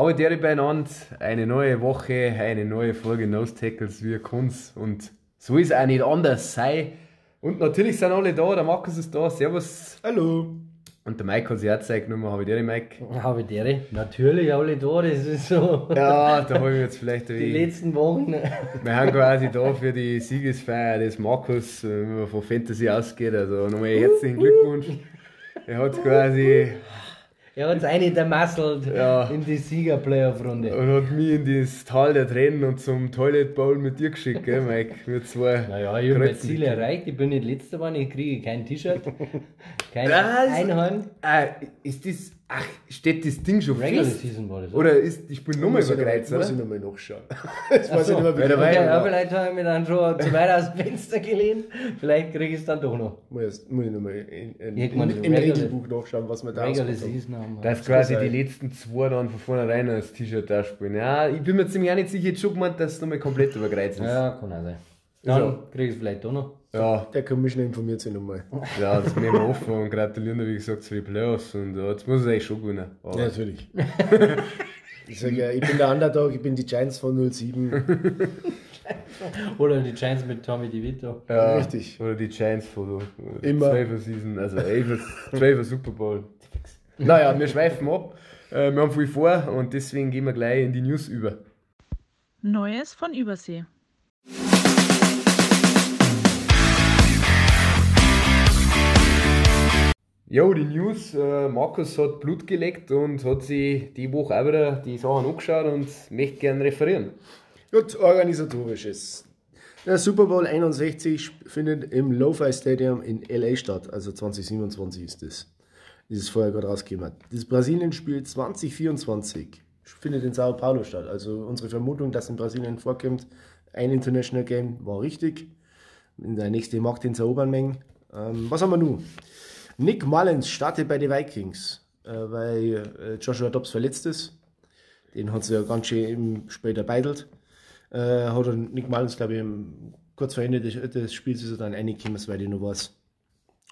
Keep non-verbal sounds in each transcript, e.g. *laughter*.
Aber der beieinander, eine neue Woche, eine neue Folge Nose Tackles, wie kun's und so ist auch nicht anders sei. Und natürlich sind alle da, der Markus ist da, servus. Hallo. Und der Mike hat sich auch Zeit genommen, habe ich dir, Mike? Habe ich dir? Natürlich alle da, das ist so. Ja, da habe ich jetzt vielleicht Die letzten Wochen. Wir haben quasi da für die Siegesfeier des Markus, äh, wenn man von Fantasy ausgeht. Also nochmal herzlichen Glückwunsch. Er hat quasi Er hat eine der masselt Ja. in die Sieger-Playoff-Runde. und hat mich in das Tal der Tränen und zum Toilet Bowl mit dir geschickt, gell, Mike? Wir zwei. Naja, ich habe mein. Ziel erreicht. Ich bin nicht letzter geworden, ich kriege kein T-Shirt, *laughs* kein Was? Einhorn. Ah, ist das. Ach, steht das Ding schon Regular fest? Season war das. Oder ist, ich bin nochmal ich überkreuzt, Muss ich oder? nochmal nachschauen. *laughs* Das weiß ich nicht mehr, wie dabei- Ja, vielleicht habe ich mich dann schon zu weit aus dem Fenster gelehnt. Vielleicht kriege ich es dann doch noch. Muss, muss ich nochmal in, in, in, im Regular- Regelbuch nachschauen, was wir da Regular haben. Season haben wir. Dass quasi die letzten zwei dann von vornherein als T-Shirt da spielen. Ja, ich bin mir ziemlich auch nicht sicher, jetzt schon gemeint, dass es nochmal komplett überkreuzt ist. Ja, kann auch sein. Dann kriege ich es vielleicht doch noch. Ja, Der Commissioner informiert sich nochmal. ja, das nehmen wir offen und gratulieren, wie gesagt, zu den Playoffs. Und ja, jetzt muss es eigentlich schon gewinnen. Aber Ja, natürlich. *laughs* ich sage ja, ich bin der Underdog, ich bin die Giants von 07. Oder die Giants mit Tommy DeVito. ja, Richtig. Oder die Giants von der Immer. 12er Season, also 11er 12er Super Bowl. Naja, wir schweifen ab. Äh, wir haben viel vor und deswegen gehen wir gleich in die News über. Neues von Übersee. Jo, die News. Äh, Markus hat Blut geleckt und hat sich die Woche auch wieder die Sachen angeschaut und möchte gerne referieren. Gut, organisatorisches. Der Super Bowl 61 findet im Lo-Fi Stadium in LA statt, also 2027 ist das. Das ist vorher gerade rausgekommen. Das Brasilien-Spiel 2024 findet in Sao Paulo statt. Also unsere Vermutung, dass in Brasilien vorkommt, ein International Game war richtig. Der nächste Markt ins erobern mengen. Ähm, was haben wir nun? Nick Mullins startet bei den Vikings, äh, weil äh, Joshua Dobbs verletzt ist. Den hat sie ja ganz schön später beidelt. Äh, hat Nick Mullins, glaube ich, kurz vor Ende des, des Spiels ist er dann reingekommen, soweit ich noch weiß.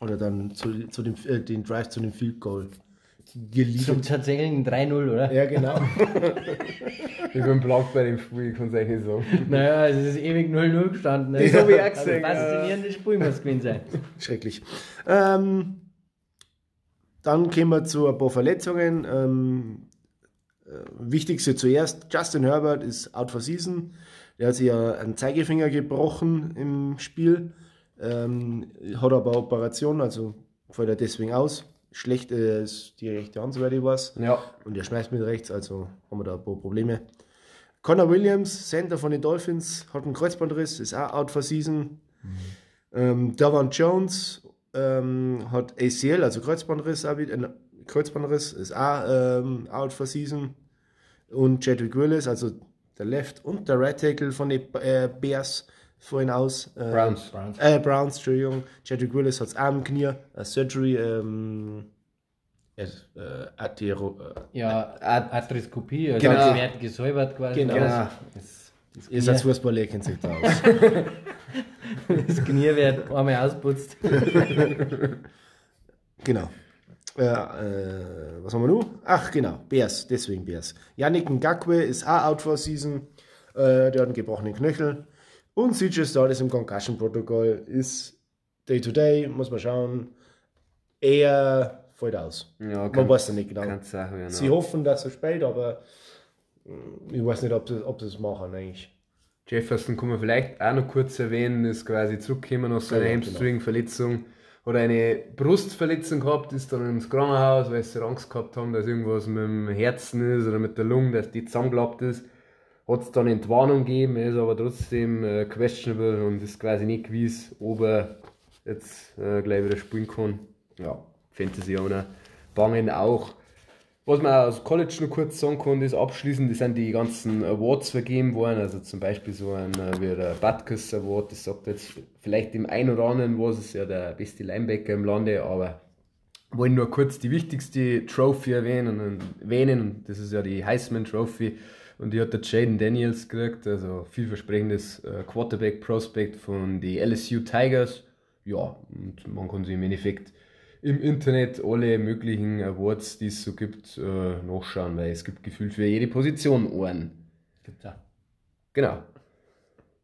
Oder dann zu, zu dem, äh, den Drive zu dem Field Goal Zum geliefert. tatsächlichen 3-0, oder? Ja, genau. *laughs* Ich bin blank bei dem Spiel, ich kann es eigentlich sagen. Naja, es ist ewig 0-0 gestanden. Ne? Das hab ich auch Also gesehen, faszinierendes Spiel muss gewesen sein. Schrecklich. Ähm, dann kommen wir zu ein paar Verletzungen. Ähm, äh, wichtigste zuerst: Justin Herbert ist out for season. Der hat sich ja einen Zeigefinger gebrochen im Spiel. Ähm, hat aber Operation, also fällt er deswegen aus. Schlecht äh, ist die rechte Hand, soweit ich weiß. Ja, Und er schmeißt mit rechts, also haben wir da ein paar Probleme. Connor Williams, Center von den Dolphins, hat einen Kreuzbandriss, ist auch out for season. Ähm, Davon Jones ähm, hat ACL, also Kreuzbandriss, äh, Kreuzbandriss, ist auch ähm, out for season. Und Chadwick Willis, also der Left und der Right Tackle von den äh, Bears vorhin aus. Äh, Browns. Browns. Äh, Browns, Entschuldigung. Chadwick Willis hat es am Knie, eine Surgery, ähm, äh, Athero, äh, Ja, Arthroskopie, also Genau. wird gesäubert quasi. Genau. genau. Das, Ihr seid Fußballer, kennt sich da aus. *laughs* das Knie wird einmal ausputzt. *laughs* genau. Äh, äh, was haben wir nun? Ach, genau, Bears, deswegen Bears. Yannick Ngakwe ist auch out for season. Äh, der hat einen gebrochenen Knöchel. Und CJ Star ist im Concussion-Protokoll. Ist Day-to-Day, muss man schauen. Er fällt aus. Ja, man weiß ja nicht genau. Auch werden. Sie hoffen, dass er spielt, aber mm, ich weiß nicht, ob sie, ob sie es machen eigentlich. Jefferson kann man vielleicht auch noch kurz erwähnen, ist quasi zurückgekommen aus seiner Ja, genau. Hamstring-Verletzung. Oder eine Brustverletzung gehabt, ist dann ins Krankenhaus, weil sie Angst gehabt haben, dass irgendwas mit dem Herzen ist oder mit der Lunge, dass die zusammengeklappt ist. Hat es dann Entwarnung gegeben, ist aber trotzdem äh, questionable und ist quasi nicht gewiss, ob er jetzt äh, gleich wieder spielen kann. Ja, Fantasy Owner bangen auch. Was man aus College noch kurz sagen kann, ist abschließend, das sind die ganzen Awards vergeben worden, also zum Beispiel so ein äh, wie der Butkus Award, das sagt jetzt vielleicht dem einen oder anderen was, ist ja der beste Linebacker im Lande, aber wollen nur kurz die wichtigste Trophy erwähnen und erwähnen, das ist ja die Heisman Trophy und die hat der Jaden Daniels gekriegt, also vielversprechendes äh, Quarterback Prospect von die LSU Tigers. Ja, und man kann sich im Endeffekt im Internet alle möglichen Awards, die es so gibt, äh, nachschauen, weil es gibt gefühlt für jede Position Ohren. Gibt's auch. Genau.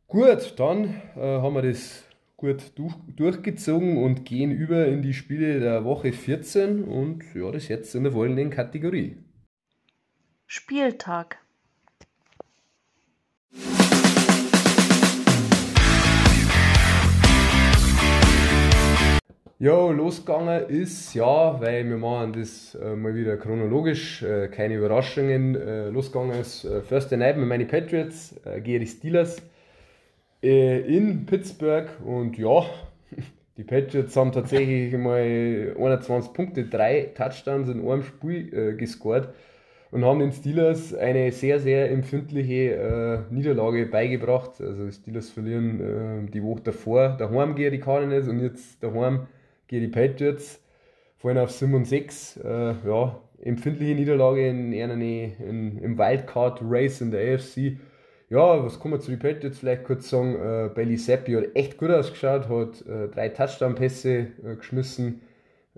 Gut, dann äh, haben wir das gut durch, durchgezogen und gehen über in die Spiele der Woche 14 und ja, das jetzt in der folgenden Kategorie. Spieltag. Ja, losgegangen ist, ja, weil wir machen das äh, mal wieder chronologisch, äh, keine Überraschungen. Äh, losgegangen ist äh, Thursday Night mit meinen Patriots äh, gegen die Steelers äh, in Pittsburgh und ja, *laughs* die Patriots haben tatsächlich mal 21 Punkte, drei Touchdowns in einem Spiel äh, gescored und haben den Steelers eine sehr, sehr empfindliche äh, Niederlage beigebracht. Also die Steelers verlieren äh, die Woche davor daheim gegen die Cardinals und jetzt daheim gegen die Patriots. Vorhin auf 7 und 6. Äh, ja, empfindliche Niederlage in, in, in, im Wildcard-Race in der AFC. Ja, was kann man zu den Patriots vielleicht kurz sagen? Äh, Bailey Zappi hat echt gut ausgeschaut, hat äh, drei Touchdown-Pässe äh, geschmissen.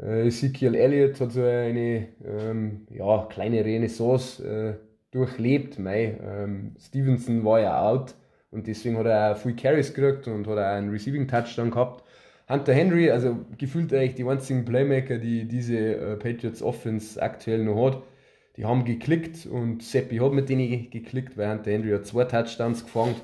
Äh, Ezekiel Elliott hat so eine ähm, ja, kleine Renaissance äh, durchlebt. Mei, ähm, Stevenson war ja out und deswegen hat er auch viel Carries gekriegt und hat auch einen Receiving-Touchdown gehabt. Hunter Henry, also gefühlt eigentlich die einzigen Playmaker, die diese äh, Patriots Offense aktuell noch hat, die haben geklickt und Seppi hat mit denen geklickt, weil Hunter Henry hat zwei Touchdowns gefangen.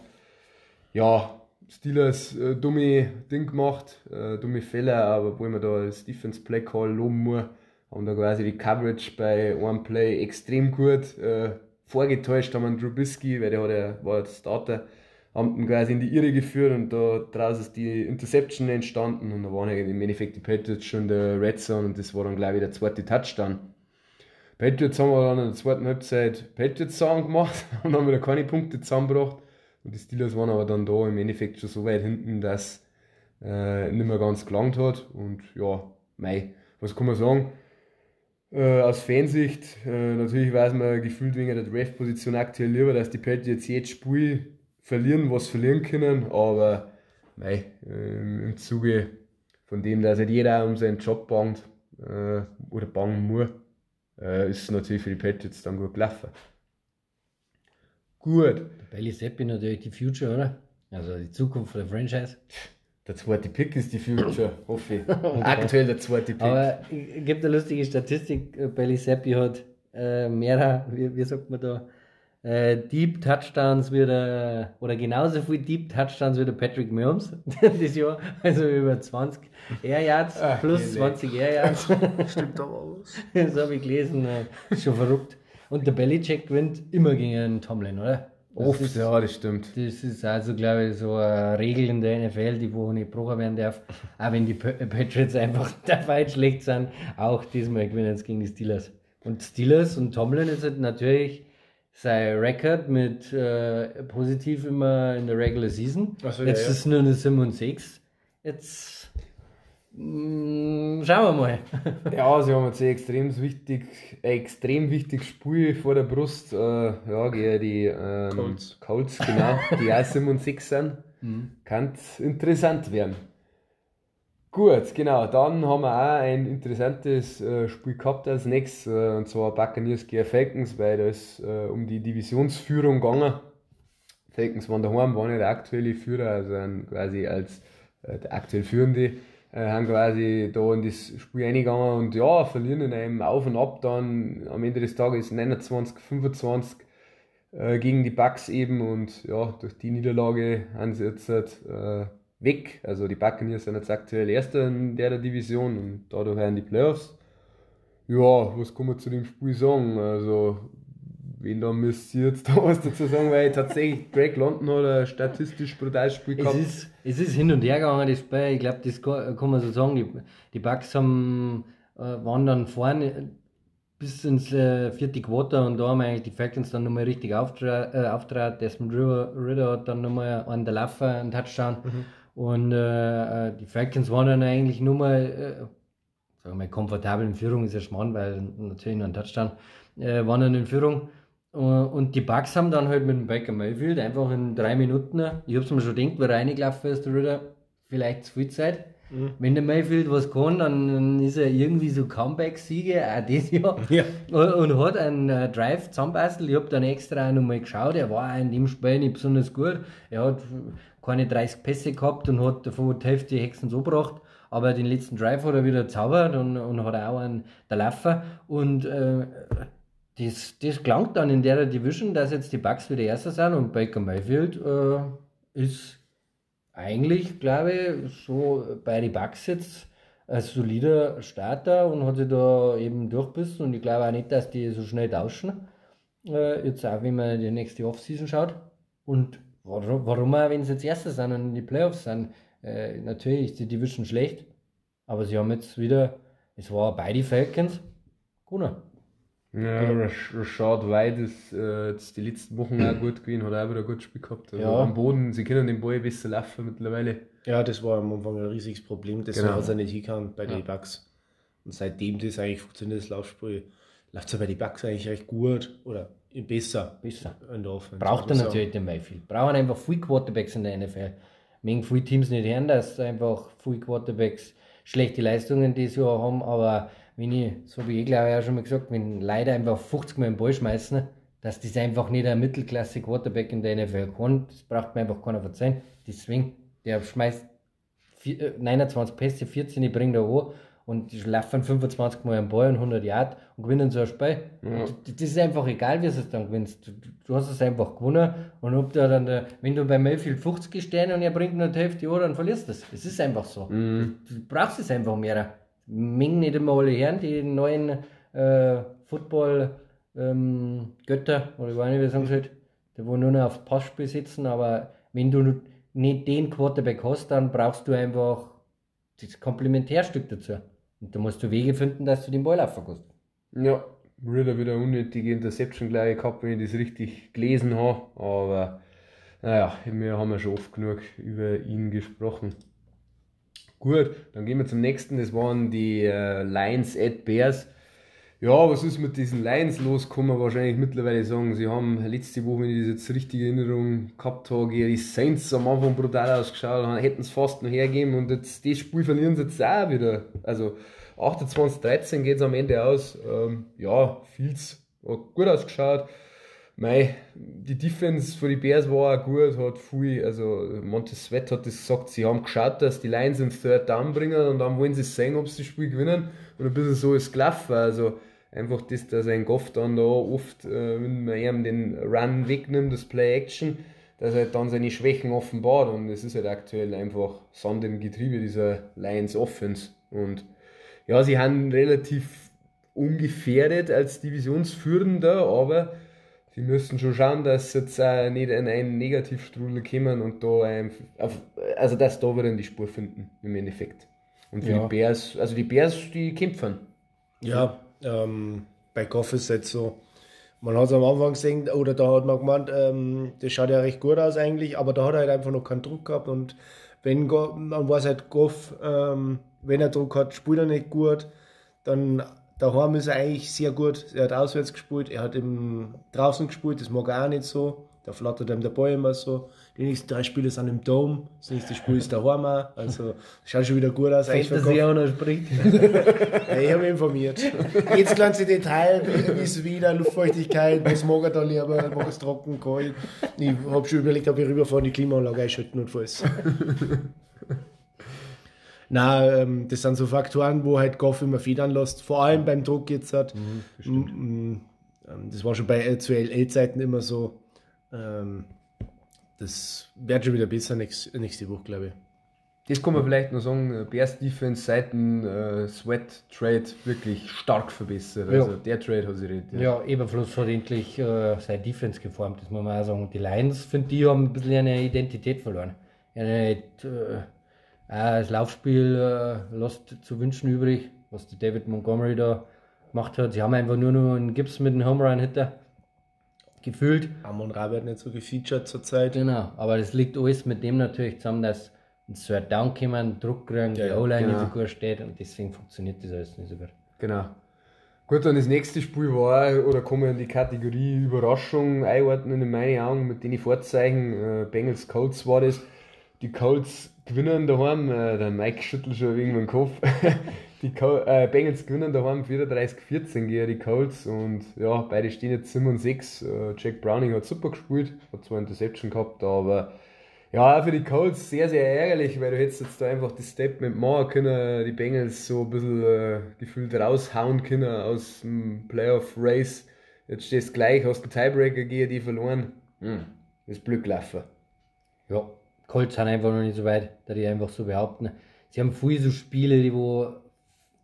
Ja, Steelers äh, dumme Ding gemacht, äh, dumme Fehler, aber wo man da das Defense Play Call loben muss, haben da quasi die Coverage bei einem Play extrem gut äh, vorgetäuscht, haben einen Trubisky, weil der hat ja, war Starter, haben ihn quasi in die Irre geführt und da draus ist die Interception entstanden und da waren im Endeffekt die Patriots schon der Red Zone und das war dann gleich wieder der zweite Touchdown. Patriots haben wir dann in der zweiten Halbzeit Patriots Sound gemacht *laughs* und haben wieder keine Punkte zusammengebracht. Und die Steelers waren aber dann da im Endeffekt schon so weit hinten, dass äh, nicht mehr ganz gelangt hat. Und ja, mei, was kann man sagen? Äh, aus Fansicht, äh, natürlich weiß man gefühlt wegen der Draft-Position aktuell lieber, dass die Patriots jetzt Spiel verlieren, was verlieren können, aber äh, im Zuge von dem, dass halt jeder um seinen Job bangt äh, oder bangen muss, äh, ist es natürlich für die Patriots dann gut gelaufen. Gut, Bailey Zappi natürlich die Future, oder? Also die Zukunft der Franchise. der zweite Pick ist die Future, *laughs* hoffe ich. Aktuell der zweite Pick. Aber es gibt eine lustige Statistik. äh, Bailey Zappi hat äh, mehr, wie, wie sagt man da, äh, Deep Touchdowns wie der, oder genauso viel Deep Touchdowns wie der Patrick Mahomes *laughs* das Jahr. Also über 20 Air Yards Ach, plus nee, nee. 20 Air Yards. Stimmt aber was. *laughs* das habe ich gelesen. äh, Schon verrückt. Und der Belichick gewinnt immer gegen einen Tomlin, oder? Das Oft, ist- ja, das stimmt. Das ist also, glaube ich, so eine Regel in der NFL, die wo nicht gebrochen werden darf. Auch wenn die Pa- Patriots einfach *laughs* dabei schlecht sind, auch diesmal gewinnen sie gegen die Steelers. Und Steelers und Tomlin ist halt natürlich sein Rekord mit äh, positiv immer in der Regular Season. So, Jetzt ja. ist es nur eine 7 und 6. Jetzt mm, schauen wir mal. *laughs* Ja, sie haben jetzt ein extrem wichtig, ein extrem wichtiges Spiel vor der Brust. Äh, ja, gegen die ähm, Colts. Colts, genau, die auch 7 und 6 sind. *laughs* Kann interessant werden. Gut, genau, dann haben wir auch ein interessantes äh, Spiel gehabt als nächstes, äh, und zwar Buccaneers gegen Falcons, weil da ist äh, um die Divisionsführung gegangen. Falcons waren daheim, waren ja der aktuelle Führer, also quasi als äh, der aktuell Führende, äh, haben quasi da in das Spiel eingegangen und ja, verlieren in einem Auf und Ab dann am Ende des Tages 29, 25 äh, gegen die Bucks eben und ja, durch die Niederlage haben sie jetzt äh, weg. Also die Buccaneers sind jetzt aktuell Erster in der Division und dadurch werden die Playoffs. Ja, was kann man zu dem Spiel sagen? Also, wen da müsst ihr jetzt *laughs* da was dazu sagen, weil tatsächlich Greg London hat ein statistisch brutales Spiel Es gehabt. ist, es ist hin und her gegangen, das Spiel. Ich glaube, das kann, kann man so sagen. Die, die Bucks haben, äh, waren dann vorne bis ins äh, vierte Quarter und da haben eigentlich die Falcons dann nochmal richtig auftra äh, auftrat. Desmond Ritter, Ritter hat dann nochmal an der Laffe einen Touchdown. Und äh, äh, die Falcons waren dann eigentlich nur mal, äh, sagen wir mal, komfortabel in Führung, ist ja Schmarrn, weil natürlich nur ein Touchdown, äh, waren dann in Führung. Äh, Und die Bucks haben dann halt mit dem Baker Mayfield einfach in drei Minuten, ich hab's mir schon gedacht, weil reingelaufen ist, Ritter, vielleicht zu viel Zeit. Wenn der Mayfield was kann, dann, ist er irgendwie so Comeback-Sieger, auch das Jahr. *laughs* Ja. Und, und hat einen äh, Drive zusammenbastelt. Ich habe dann extra nochmal geschaut. Er war auch in dem Spiel nicht besonders gut. Er hat keine 30 Pässe gehabt und hat davon die Hälfte Hexen so gebracht. Aber den letzten Drive hat er wieder zaubert und, und hat auch einen der Laufer. Und äh, das, das klangt dann in der Division, dass jetzt die Bucks wieder Erster sind und Baker Mayfield äh, ist eigentlich, glaube ich, so bei den Bucks jetzt ein solider Starter und hat sich da eben durchbissen und ich glaube auch nicht, dass die so schnell tauschen. Äh, jetzt auch, wenn man die nächste Offseason schaut. Und warum, warum auch, wenn sie jetzt Erster sind und in die Playoffs sind, äh, natürlich ist die Division schlecht, aber sie haben jetzt wieder, es war beide Falcons, gewonnen. Ja, Rash- Rashad White ist äh, jetzt die letzten Wochen auch gut gewesen, hat auch wieder ein gutes Spiel gehabt. Also Ja. Am Boden, sie können den Ball besser laufen mittlerweile. Ja, das war am Anfang ein riesiges Problem. Deswegen Genau. hat er nicht hingehauen bei den Bucks. Und seitdem das eigentlich funktioniert, das Laufspiel, läuft es ja bei den Bucks eigentlich recht gut oder besser. Besser. In der Offense, Braucht er ich natürlich den Mayfield. Brauchen einfach viele Quarterbacks in der NFL. Mögen viele Teams nicht hören, dass einfach viele Quarterbacks schlechte Leistungen dieses Jahr haben, aber wenn ich, so wie ich glaube ich auch schon mal gesagt, wenn Leute einfach 50 Mal den Ball schmeißen, dass das einfach nicht ein Mittelklasse Quarterback in der NFL kann, das braucht mir einfach keiner verzeihen. Deswegen, der schmeißt vier, äh, 29 Pässe, 14 bringt er an und die laufen 25 Mal am Ball und 100 Yard und gewinnen so ein Spiel. Und Das ist einfach egal, wie du es dann gewinnst. Du, du- du hast es einfach gewonnen und ob der dann, wenn du bei Mayfield 50 stehen und er bringt nur die Hälfte an, dann verlierst du es. Es ist einfach so. Du, du brauchst es einfach mehr. Mengen nicht immer alle hören, die neuen äh, Football-Götter, oder ich weiß nicht, wie sagen soll, die wo nur noch aufs Passspiel sitzen, aber wenn du nicht den Quarterback hast, dann brauchst du einfach das Komplementärstück dazu. Und da musst du Wege finden, dass du den Ball laufen kannst. Ja, Ritter wieder unnötige Interception gleich gehabt, wenn ich das richtig gelesen habe. Aber naja, wir haben ja schon oft genug über ihn gesprochen. Gut, dann gehen wir zum nächsten. Das waren die äh, Lions at Bears. Ja, was ist mit diesen Lions los? Kann man wahrscheinlich mittlerweile sagen. Sie haben letzte Woche, wenn ich das jetzt richtig in Erinnerung gehabt habe, die Saints am Anfang brutal ausgeschaut, hätten es fast noch hergeben und jetzt das Spiel verlieren sie jetzt auch wieder. Also 28-13 geht es am Ende aus. Ähm, ja, viel's hat gut ausgeschaut. Mei, die Defense für die Bears war auch gut, hat viel, also Montez Sweat hat das gesagt, sie haben geschaut, dass die Lions im Third Down bringen und dann wollen sie sehen, ob sie das Spiel gewinnen und ein bisschen so ist gelaufen, also einfach das, dass ein Goff dann da oft, äh, wenn man ihm den Run wegnimmt, das Play Action, dass er halt dann seine Schwächen offenbart und es ist halt aktuell einfach Sand im Getriebe dieser Lions Offense und ja, sie haben relativ ungefährdet als Divisionsführender, aber sie müssen schon schauen, dass sie jetzt auch nicht in einen Negativstrudel kommen und da auf, also dass da wieder die Spur finden im Endeffekt. Und für Ja. die Bears, also die Bears, die kämpfen. Ja, ähm, bei Goff ist es jetzt so. Man hat es am Anfang gesehen, oder da hat man gemeint, ähm, das schaut ja recht gut aus eigentlich, aber da hat er halt einfach noch keinen Druck gehabt und wenn man weiß halt, Goff, ähm, wenn er Druck hat, spielt er nicht gut, dann daheim ist er eigentlich sehr gut. Er hat auswärts gespielt, er hat im, draußen gespielt, das mag er auch nicht so. Da flattert ihm der Ball immer so. Die nächsten drei Spiele sind im Dome, das nächste Spiel ist daheim auch. Also schaut schon wieder gut aus. eigentlich für Goff. Fantasy Owner spricht. Ja, ich habe mich informiert. Jetzt ganze Detail, wie es wieder, Luftfeuchtigkeit, was mag er da lieber, mag es trocken, kalt. Ich habe schon überlegt, ob ich rüberfahre, die Klimaanlage einschalten und falls. Nein, ähm, das sind so Faktoren, wo halt Goff immer federn lässt, vor allem beim Druck jetzt hat. Mm, mm, ähm, das war schon bei äh, zu LL-Zeiten immer so. Ähm, das wird schon wieder besser nächst, nächste Woche, glaube ich. Das kann man vielleicht noch sagen, äh, Bears Defense seit dem äh, Sweat Trade wirklich stark verbessert. Ja. Also der Trade hat sich redet. Ja, Eberfluss hat endlich äh, seine Defense geformt, das muss man auch sagen. Die Lions, finde ich, haben ein bisschen eine Identität verloren. Eine, äh, das Laufspiel äh, lässt zu wünschen übrig, was der David Montgomery da gemacht hat. Sie haben einfach nur noch einen Gips mit einem Home Run Hitter gefühlt. Amon Ra wird nicht so gefeatured zurzeit. Genau, aber das liegt alles mit dem natürlich zusammen, dass ein Third Down kommen, Druck kriegen, Ja, die O-Line genau. nicht so gut steht und deswegen funktioniert das alles nicht so gut. Genau. Gut, dann das nächste Spiel war, oder kann man in die Kategorie Überraschung einordnen, in meinen Augen, mit den Vorzeichen. Äh, Bengals Colts war das. Die Colts gewinnen daheim, äh, der Mike schüttelt schon wegen den Kopf. *laughs* die Col äh, Bengals gewinnen daheim 34-14 gegen die Colts und ja, beide stehen jetzt 7 und 6. Äh, Jack Browning hat super gespielt, hat zwar Interception gehabt, aber ja, auch für die Colts sehr, sehr ärgerlich, weil du hättest jetzt da einfach das Statement machen können, die Bengals so ein bisschen äh, gefühlt raushauen können aus dem Playoff-Race. Jetzt stehst du gleich, hast einen Tiebreaker gegen die verloren. Hm, ist blöd gelaufen. Ja, Colts sind einfach noch nicht so weit, da die einfach so behaupten. Sie haben viele so Spiele, die wo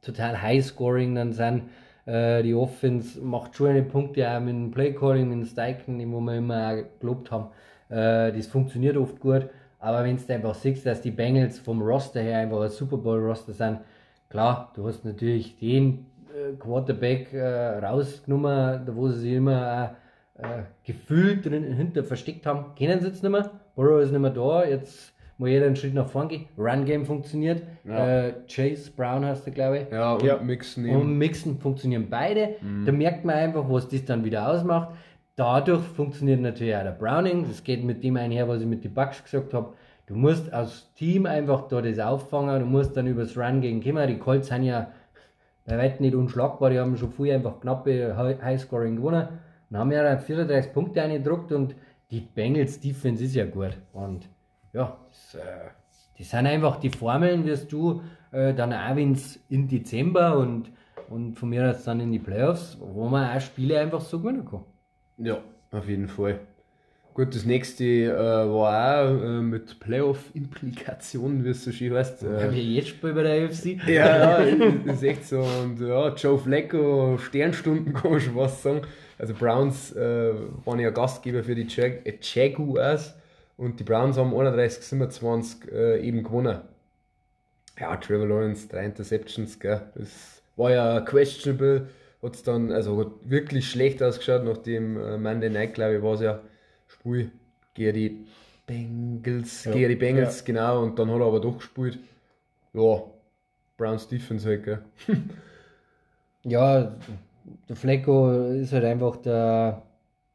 total High-Scoring dann sind. Äh, die Offense macht schon eine Punkte auch mit dem Play-Calling, mit dem Steichen, wo wir immer auch gelobt haben. Äh, das funktioniert oft gut. Aber wenn du einfach siehst, dass die Bengals vom Roster her einfach ein Super Bowl-Roster sind, klar, du hast natürlich den äh, Quarterback äh, rausgenommen, da wo sie sich immer äh, gefühlt drin, hinter versteckt haben, kennen sie jetzt nicht mehr. Burrow ist nicht mehr da, jetzt muss jeder einen Schritt nach vorne gehen. Run Game funktioniert. Ja. Äh, Chase Brown hast du, glaube ich. Ja, und Ja. Mixen Und eben. Mixen funktionieren beide. Mhm. Da merkt man einfach, was das dann wieder ausmacht. Dadurch funktioniert natürlich auch der Browning. Das geht mit dem einher, was ich mit den Bugs gesagt habe. Du musst als Team einfach da das auffangen. Du musst dann übers Run gegen kommen. Die Colts sind ja bei weitem nicht unschlagbar. Die haben schon früher einfach knappe Hi- Highscoring gewonnen. Und haben ja dann 34 Punkte eingedruckt. Und die Bengals Defense ist ja gut. Und ja, das, äh, das sind einfach die Formeln, wirst du äh, dann auch wenn's in Dezember und, und von mir aus dann in die Playoffs, wo man auch Spiele einfach so gewinnen kann. Ja, auf jeden Fall. Gut, das nächste äh, war auch äh, mit Playoff-Implikationen, wie es so schön heißt. Äh, Haben wir jetzt Spiel bei der UFC? Ja, *laughs* ja, ist echt so. Und ja, Joe Flacco, Sternstunden *laughs* kann man schon was sagen. Also Browns äh, waren ja Gastgeber für die Jag äh, Jaguars und die Browns haben 31, 27 äh, eben gewonnen. Ja, Trevor Lawrence, drei Interceptions, gell. Das war ja questionable. Hat's dann, also hat wirklich schlecht ausgeschaut, nachdem äh, Monday Night, glaube ich, war es ja Spiel gegen die Bengals, Ja. gegen die Bengals, genau, und dann hat er aber doch gespielt. Ja, Browns Defense halt, gell. *laughs* Ja, der Flecko ist halt einfach der,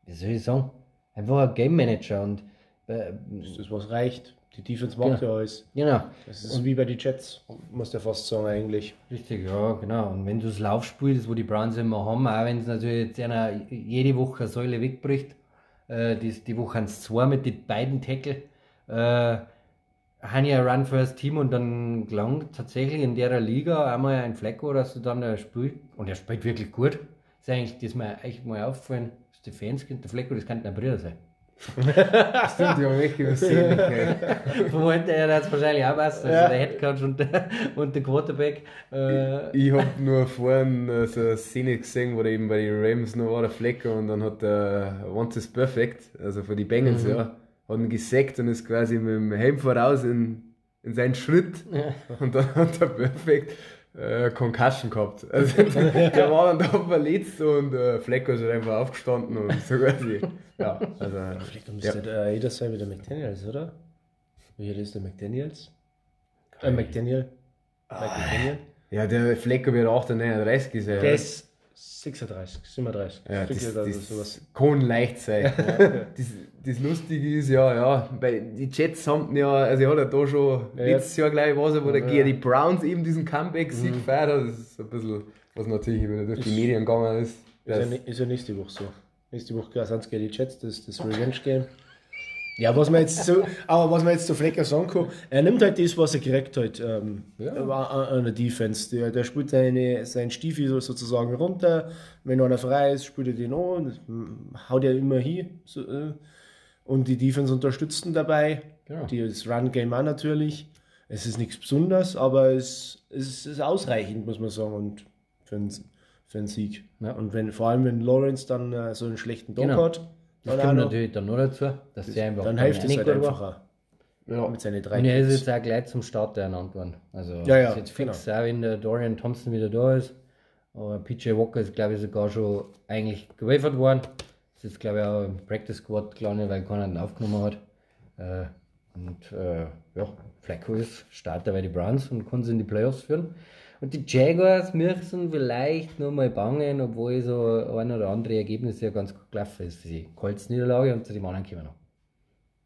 wie soll ich sagen, einfach ein Game Manager und äh, Das ist das, was reicht. Die Defense macht ja alles. genau, Das ist wie bei den Jets, muss der fast sagen eigentlich. Richtig, ja, genau. Und wenn du das Laufspiel, das wo die Browns immer haben, auch wenn es natürlich jetzt einer jede Woche eine Säule wegbricht, äh, die, die Woche haben es zwei mit den beiden Tackle, äh, haben ja Run First Team und dann gelangt tatsächlich in der Liga einmal ein Flecko, dass du dann äh, spielt und er spielt wirklich gut. ist eigentlich das mir echt mal aufgefallen, Stefanski und der Flecko, das könnten ein Brüder sein. Stimmt, die haben echt übersehen. Vermutlich, er hat es wahrscheinlich auch was, also der Headcoach und der, und der Quarterback. Äh, Ich hab nur vorhin äh, so eine Szene gesehen, wo der eben bei den Rams noch war, der Flecker, und dann hat der Once is Perfect, also für die Bengals, ja, hat ihn gesackt und ist quasi mit dem Helm voraus in, in seinen Schritt. Und dann hat der Perfect äh, Concussion gehabt. *laughs* Also der war dann da verletzt und äh, Flecker ist halt einfach aufgestanden und so quasi. Ja, also. Vielleicht müsste ja. äh, jeder sein wie der McDaniels, oder? Wie ist der McDaniels? Äh, McDaniel. Mike McDaniel. Ja, der Flecker wird auch der 39 sein. Ist 36, 37. Ja, das, Stücke oder das sowas. kann leicht sein. *laughs* das, das Lustige ist ja, ja, weil die Jets haben ja, also er hat ja da schon Ja, letztes Jahr gleich was, wo der Ja. die Browns eben diesen Comeback-Sieg gefeiert hat. Das ist ein bisschen, was natürlich wieder durch die Ist- Medien gegangen ist. Ist ja, Das, ist ja nächste Woche so. Nächste Woche sind es gegen die Jets, das das Revenge Game. Ja, was man jetzt so, aber was man jetzt zu Flecker sagen kann, er nimmt halt das, was er gekriegt hat, ähm, an, an der Defense. Der, der spielt seine, seinen Stiefel so sozusagen runter. Wenn einer frei ist, spielt er den an, das, mm, haut er immer hin. So, äh, und die Defense unterstützt ihn dabei. Genau. Die, das Run-Game auch natürlich. Es ist nichts Besonderes, aber es, es ist ausreichend, muss man sagen, und für einen, für einen Sieg. Ja. Und wenn, vor allem wenn Lawrence dann äh, so einen schlechten Tag Genau. hat, das kommt natürlich dann noch dazu, dass der einfach dann hilft es nicht halt gut einfach war. auch. ja, Mit seinen drei Und er ist jetzt auch gleich zum Start ernannt worden. Also Ja, ja, ist jetzt fix, auch wenn der Dorian Thompson wieder da ist. Aber PJ Walker ist, glaube ich, sogar schon eigentlich gewavert worden. Ist jetzt, glaube ich, auch im Practice Squad gelandet, weil keiner ihn aufgenommen hat. Äh, und äh, ja, Flacco ist Starter bei den Browns und kann sie in die Playoffs führen. Und die Jaguars müssen vielleicht noch mal bangen, obwohl so ein oder andere Ergebnis ja ganz gut gelaufen ist. Die Colts-Niederlage und zu dem anderen kommen wir noch.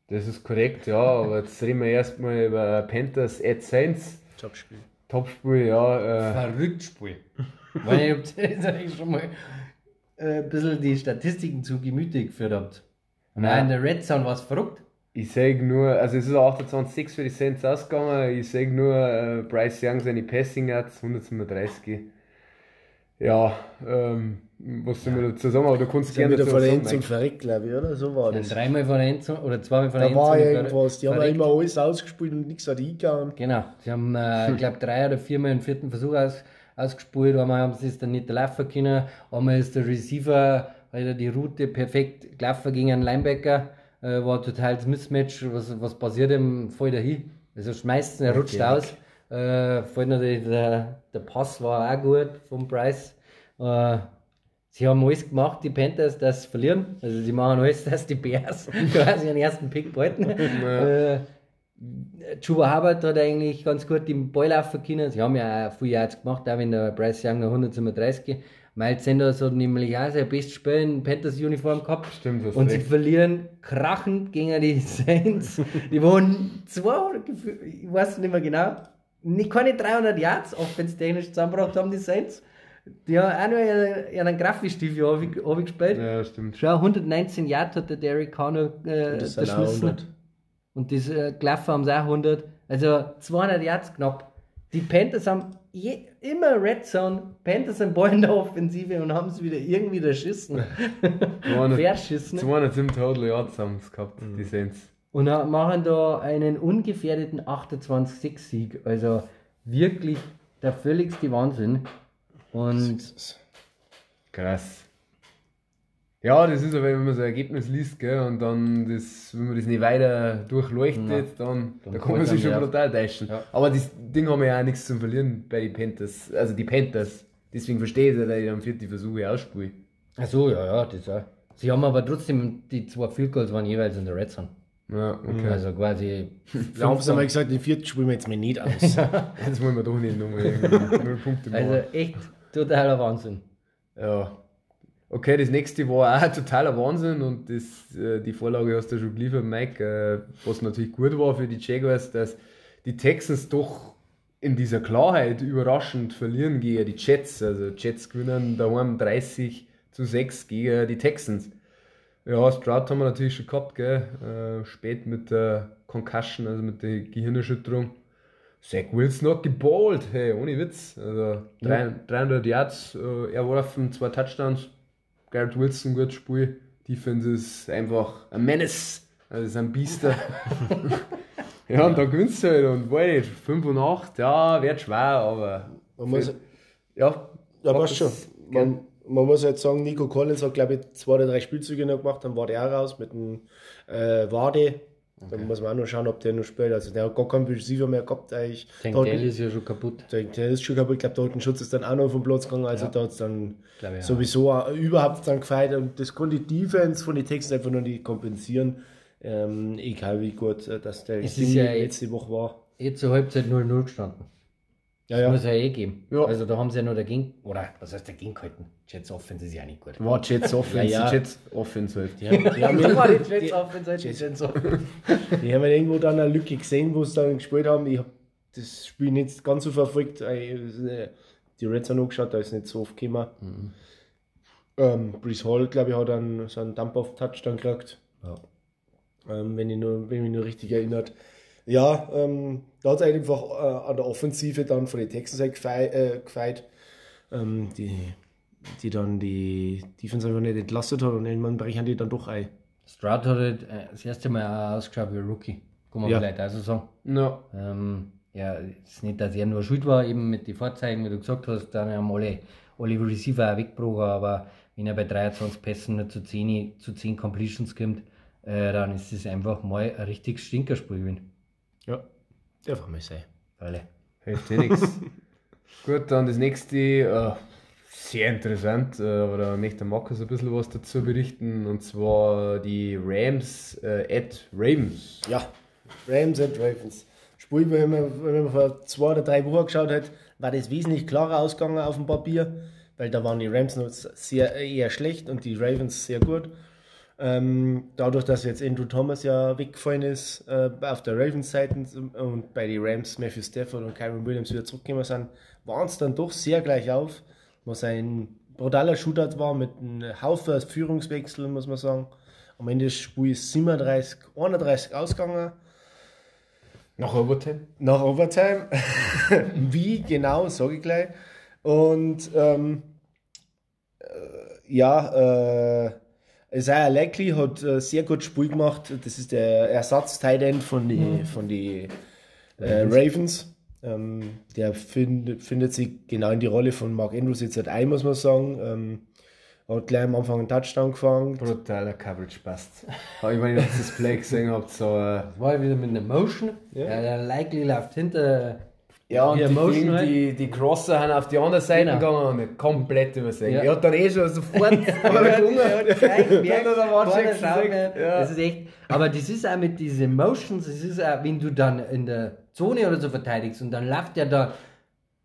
Das ist korrekt, ja, aber jetzt reden wir erstmal über Panthers at Saints. Topspiel. Topspiel, ja. Äh, Verrückt Spiel. Weil ich hab das eigentlich schon mal äh, ein bisschen die Statistiken zu Gemüte geführt habt. Auch in der Red Zone war es verrückt. ich sage nur, also es ist 28-6 für die Saints ausgegangen. Ich sage nur, äh, Bryce Young seine Passing Yards 137. Ja, ähm, was soll man dazu sagen? Aber du kannst Ist ja gerne wieder sagen. verreckt, glaube ich, oder? So war Dann das. dreimal von der Endzone oder zweimal von der Da war irgendwas. Die haben ja verreckt. immer alles ausgespielt und nichts hat eingehauen. Genau, sie haben, äh, ich glaube, drei oder viermal einen vierten Versuch aus, ausgespielt. Einmal haben sie es dann nicht laufen können. Einmal ist der Receiver, also die Route perfekt gelaufen gegen einen Linebacker. Äh, war total das Mismatch. Was, was passiert ihm? Voll dahin. Also schmeißt ihn, er rutscht aus. Äh, fällt natürlich der, der Pass war auch gut vom Price. Äh, Sie haben alles gemacht, die Panthers, dass sie verlieren. Also sie machen alles, dass die Bears *laughs* quasi den ersten Pick behalten. *laughs* äh, Chuba Hubbard hat eigentlich ganz gut den Ball laufen können. Sie haben ja auch viel Yards gemacht, auch wenn der Bryce Young noch 137. Miles Sanders hat nämlich auch sein bestes Spiel in Panthers Uniform gehabt. Stimmt, hast Und sie recht. verlieren krachend gegen die *laughs* Saints. die waren 200, gefühl- ich weiß nicht mehr genau, nicht, keine 300 Yards offenstechnisch zusammengebracht haben die Saints. Haben auch nur ihren, ihren Grafistiefel gespielt. Ja, stimmt. Schau, 119 Yards hat der Derrick Connor äh, Das sind auch verschmissen. 100. Und das äh, Gelaufen haben sie auch 100. Also 200 Yards knapp. Die Panthers haben je, immer Red Zone, Panthers sind Ball in der Offensive und haben es wieder irgendwie erschissen. 200 Verschissen. 207 Total Yards haben sie gehabt, Mhm. die Saints. Und ha- machen da einen ungefährdeten 28-6-Sieg. Also wirklich der völligste Wahnsinn. Und Krass. Ja, das ist aber, wenn man so ein Ergebnis liest, gell, und dann, das, wenn man das nicht weiter durchleuchtet, dann, dann da kann man sich schon einem brutal täuschen. Ja. Aber das Ding haben ja auch nichts zum Verlieren bei den Panthers, also die Panthers. Deswegen verstehe ich, dass ich dann vierte Versuche ausspiele. ach so, ja, ja, das auch. Sie haben aber trotzdem, die zwei Field Goals waren jeweils in der Red Zone. Ja, okay. Also quasi. Da haben sie einmal gesagt, den vierten spielen wir jetzt mal nicht aus. *laughs* Jetzt wollen wir doch nicht nochmal *laughs* null Punkte machen. Also echt totaler Wahnsinn. Ja. Okay, das nächste war auch *laughs* totaler Wahnsinn und das, äh, die Vorlage hast du schon geliefert, Mike. Äh, was natürlich gut war für die Jaguars, dass die Texans doch in dieser Klarheit überraschend verlieren gegen die Jets. Also Jets gewinnen daheim 30 zu 6 gegen die Texans. Ja, Stroud haben wir natürlich schon gehabt, gell? Äh, spät mit der Concussion, also mit der Gehirnerschütterung. Zach Wilson hat geballt, hey, ohne Witz. Also drei- 300 Yards äh, erworfen, zwei Touchdowns. Garrett Wilson, gutes Spiel. Defense ist einfach ein Menace. Also ist ein Biester. *laughs* ja, und da gewinnst du halt. Und weil 5 und 8, ja, wird schwer, aber Man muss, ja. ja, passt schon. Man, man muss jetzt sagen, Nico Collins hat, glaube ich, zwei oder drei Spielzüge noch gemacht, dann war der auch raus mit dem äh, Wade. Da muss man auch noch schauen, ob der noch spielt. Also der hat gar keinen Receiver mehr gehabt eigentlich. Tank Da hat- Dell ist ja schon kaputt. Der, der ist schon kaputt. Ich glaube, der Schutz ist dann auch noch vom Platz gegangen. Also Ja. da hat es dann ich sowieso auch überhaupt dann gefeiert. Und das konnte die Defense von den Texans einfach noch nicht kompensieren. Ähm, egal wie gut äh, dass der Es ist ja letzte Woche war. Jetzt zur Halbzeit 0-0 gestanden. Ja, Ja. Muss ja eh geben. Ja. Also da haben sie ja noch dagegen, oder was heißt dagegen gehalten? Jets Offense ist ja nicht gut. War Jets *laughs* Offense, Ja, ja. Jets Offense halt. Die haben, die *laughs* haben, die Jets Offense halt die Jets Offense. *laughs* die haben irgendwo dann eine Lücke gesehen, wo sie dann gespielt haben. Ich habe das Spiel nicht ganz so verfolgt. äh, Die Reds haben angeschaut, da ist nicht so oft gekommen. Mhm. Ähm, Brees Hall, glaube ich, hat dann so einen Dump-Off-Touchdown gekriegt. Ja. ähm, wenn, ich nur, wenn mich nur richtig erinnert. Ja, ähm, da hat es einfach äh, an der Offensive dann von den Texans halt äh, gefeit, ähm, die, die dann die Defense einfach nicht entlastet hat und irgendwann brechen die dann doch ein. Stroud hat halt, äh, das erste Mal auch ausgeschaut wie ein Rookie. Kann man Ja. vielleicht also sagen. Ja. Ähm, ja, es ist nicht, dass er nur schuld war, eben mit den Vorzeigen, wie du gesagt hast, dann haben alle, alle Receiver auch weggebrochen, aber wenn er bei 23 Pässen nur zu 10, zu 10 Completions kommt, äh, dann ist es einfach mal ein richtig Stinkerspiel gewesen. Ja, darf auch mal sein. Alle. Hilft eh nichts. *laughs* Gut, dann das nächste, äh, sehr interessant, äh, aber da möchte der Markus ein bisschen was dazu berichten, und zwar die Rams äh, at Ravens. Ja, Rams and Ravens. Spiel, wenn man, wenn man vor zwei oder drei Wochen geschaut hat, war das wesentlich klarer ausgegangen auf dem Papier, weil da waren die Rams noch sehr, eher schlecht und die Ravens sehr gut. Ähm, dadurch, dass jetzt Andrew Thomas ja weggefallen ist äh, auf der Ravens-Seite und bei den Rams Matthew Stafford und Kyron Williams wieder zurückgekommen sind, waren es dann doch sehr gleich auf, was ein brutaler Shootout war mit einem Haufen Führungswechsel, muss man sagen. Am Ende des Spiels 37, 31 ausgegangen. Nach Overtime? Nach Overtime. *laughs* Wie genau, sage ich gleich. Und ähm, äh, ja, äh, Isaiah Leckley hat äh, sehr gut Spiel gemacht. Das ist der ersatz end von den von die, äh, Ravens. Ähm, der find, findet sich genau in die Rolle von Mark Andrews jetzt halt ein, muss man sagen. Ähm, hat gleich am Anfang einen Touchdown gefangen. Brutaler Coverage passt. Aber ich meine, das Play gesehen habt, so. Äh, das war wieder mit einer Motion. Ja. ja der Likely läuft hinter. Ja, und die, Motion, die, die, die Crosser haben auf die andere Seite genau. gegangen und komplett übersehen. Ja. Er hat dann eh schon sofort *laughs* *laughs* *laughs* Das ist echt. Aber das ist auch mit diesen Motions, das ist auch, wenn du dann in der Zone oder so verteidigst und dann läuft der da.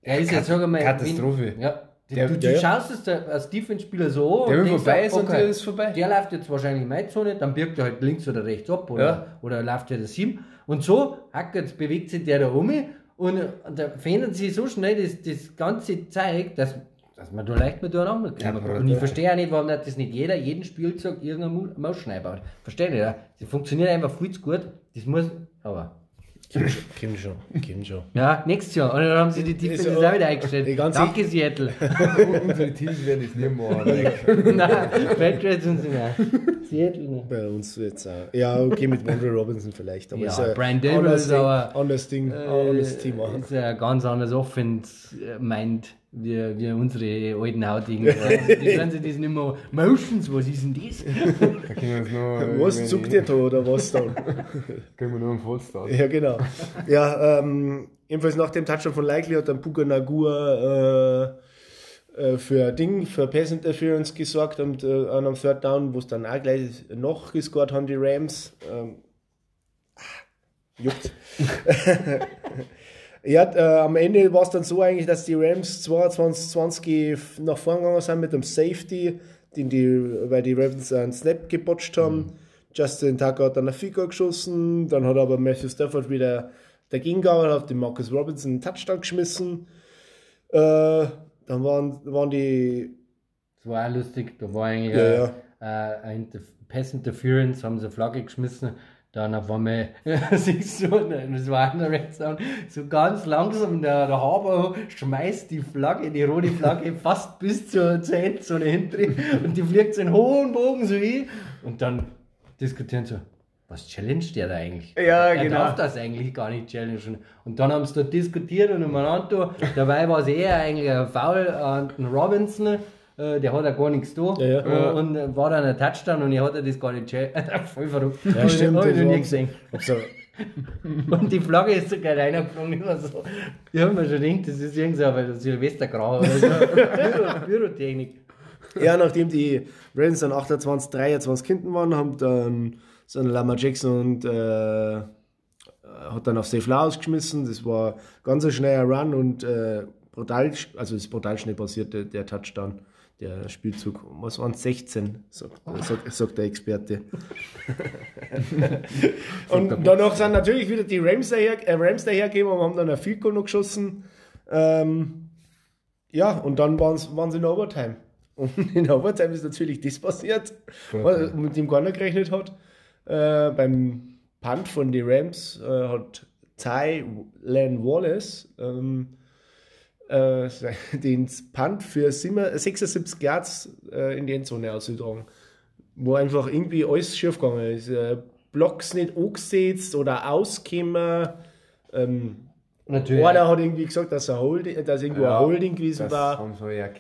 Er ist jetzt, sag mal. Katastrophe. Wenn, ja, der, du, du ja, schaust es als Defense-Spieler so der und denkst, vorbei ist okay, und der ist vorbei. Der läuft jetzt wahrscheinlich in meine Zone, dann birgt er halt links oder rechts ab oder, ja. oder läuft ja der 7. Und so hackert, bewegt sich der da um und, da verändert sich so schnell das, das ganze Zeug, dass, dass man da leicht miteinander kommt. Ja, und ich verstehe auch nicht, warum das nicht jeder jeden Spielzeug irgendeine Maus einbaut. Verstehe nicht, ja? Das funktioniert einfach viel zu gut. Das muss, aber Kim schon, Kim schon. Ja, nächstes Jahr. Und dann haben sie die Defense auch wieder eingestellt. Danke, Seattle. *laughs* Unsere Teams werden es nicht machen. *laughs* Nein, Patriots und so Seattle nicht. Bei uns jetzt auch. Ja, okay, mit Wonder Robinson vielleicht. Aber ja, ist Brian Dable ist aber anderes Ding, äh, anderes Thema. Ist ein ganz anderes Offense-Mind wie, wie unsere alten Hautigen. *laughs* die können sich das nicht mehr. Motions, was ist denn das? Da können wir nur, *laughs* was zuckt ihr da oder was dann? *laughs* können wir nur einen Vollstart. Ja, genau. Ja, ähm, jedenfalls nach dem Touchdown von Likely hat dann Puka Nagua äh, äh, für Ding, für Pass Interference gesorgt und äh, an einem Third Down, wo es dann auch gleich noch gescored haben, die Rams. Ähm, ah, juckt. Ja, äh, am Ende war es dann so eigentlich, dass die Rams 22, 20 nach vorn gegangen sind mit dem Safety, den die, weil die Ravens einen Snap gebotcht haben. Mhm. Justin Tucker hat dann eine Figur geschossen, dann hat aber Matthew Stafford wieder dagegen gehauen, hat den Marcus Robinson einen Touchdown geschmissen. Äh, dann waren, waren die. Das war auch lustig, da war eigentlich ja, ja. Äh, ein Pass Interference, haben sie eine Flagge geschmissen dann auf einmal *laughs* siehst du, das war in der Red Zone, so ganz langsam der, der Haber schmeißt die Flagge, die rote Flagge *laughs* fast bis zur, zur Endzone hinten und die fliegt so in hohen Bogen so hin und dann diskutieren so, was challenged der da eigentlich? Ja, er genau. darf das eigentlich gar nicht challengen. Und dann haben sie dort diskutiert und umeinander, dabei war es eher eigentlich ein Foul an Robinson, äh, der hat ja gar nichts da ja, ja. und äh, war dann ein Touchdown und ich hatte das gar nicht *laughs* voll verrückt. Ja, stimmt. Habe ich noch nie gesehen. *laughs* So. und die Flagge ist so geil reingeflogen. So. Ich habe mir schon gedacht, das ist irgendwie so Silvestergrau oder so. *laughs* Pyrotechnik. Ja, nachdem die Ravens dann 28, 23 hinten waren, haben dann so ein Lama Jackson und äh, hat dann auf Safe Laos geschmissen. Das war ganz ein schneller Run und äh, brutal, also ist brutal schnell passiert, der, der Touchdown der Spielzug. Was waren 16, sagt, sagt, sagt der Experte. *laughs* und danach sind natürlich wieder die Rams, daher, äh, Rams dahergegeben und haben dann ein Field Goal noch geschossen. Ähm, ja, und dann waren sie in Overtime. *laughs* Und in Overtime ist natürlich das passiert, was, mit dem keiner gerechnet hat. Äh, beim Punt von den Rams äh, hat Ty Len Wallace ähm, äh, *laughs* den Punt für 76 Yards äh, in die Endzone ausgetragen. Wo einfach irgendwie alles schief gegangen ist. Äh, Blocks nicht angesetzt oder ausgekommen. Ähm, Natürlich. Einer hat irgendwie gesagt, dass, er Holding, dass irgendwo ja, ein Holding gewesen war.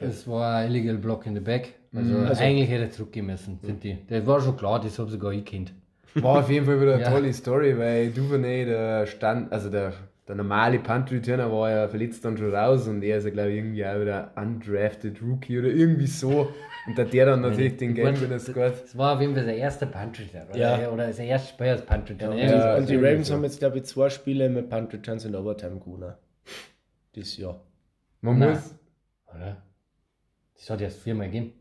Es war ein illegal Block in the back. Also, mhm. also eigentlich hätte er zurückgehen müssen, sind die. Das war schon klar, das habe sogar ich kennt. War auf jeden Fall wieder eine ja. tolle Story, weil Duvernay, der stand, also der der normale Punt-Returner war ja verletzt dann schon raus und er ist ja, glaube ich, irgendwie auch wieder undrafted Rookie oder irgendwie so. Und da der dann natürlich den Game wieder scored. Das war auf jeden Fall sein erster Punt-Return, oder? Ja. Oder sein erstes Spiel als Punt-Return. Ja, ja, und die Ravens so. haben jetzt, glaube ich, zwei Spiele mit Punt-Returns in Overtime gewonnen. Dieses Jahr. Man Nein. muss. Oder? Das hat erst viermal gegeben.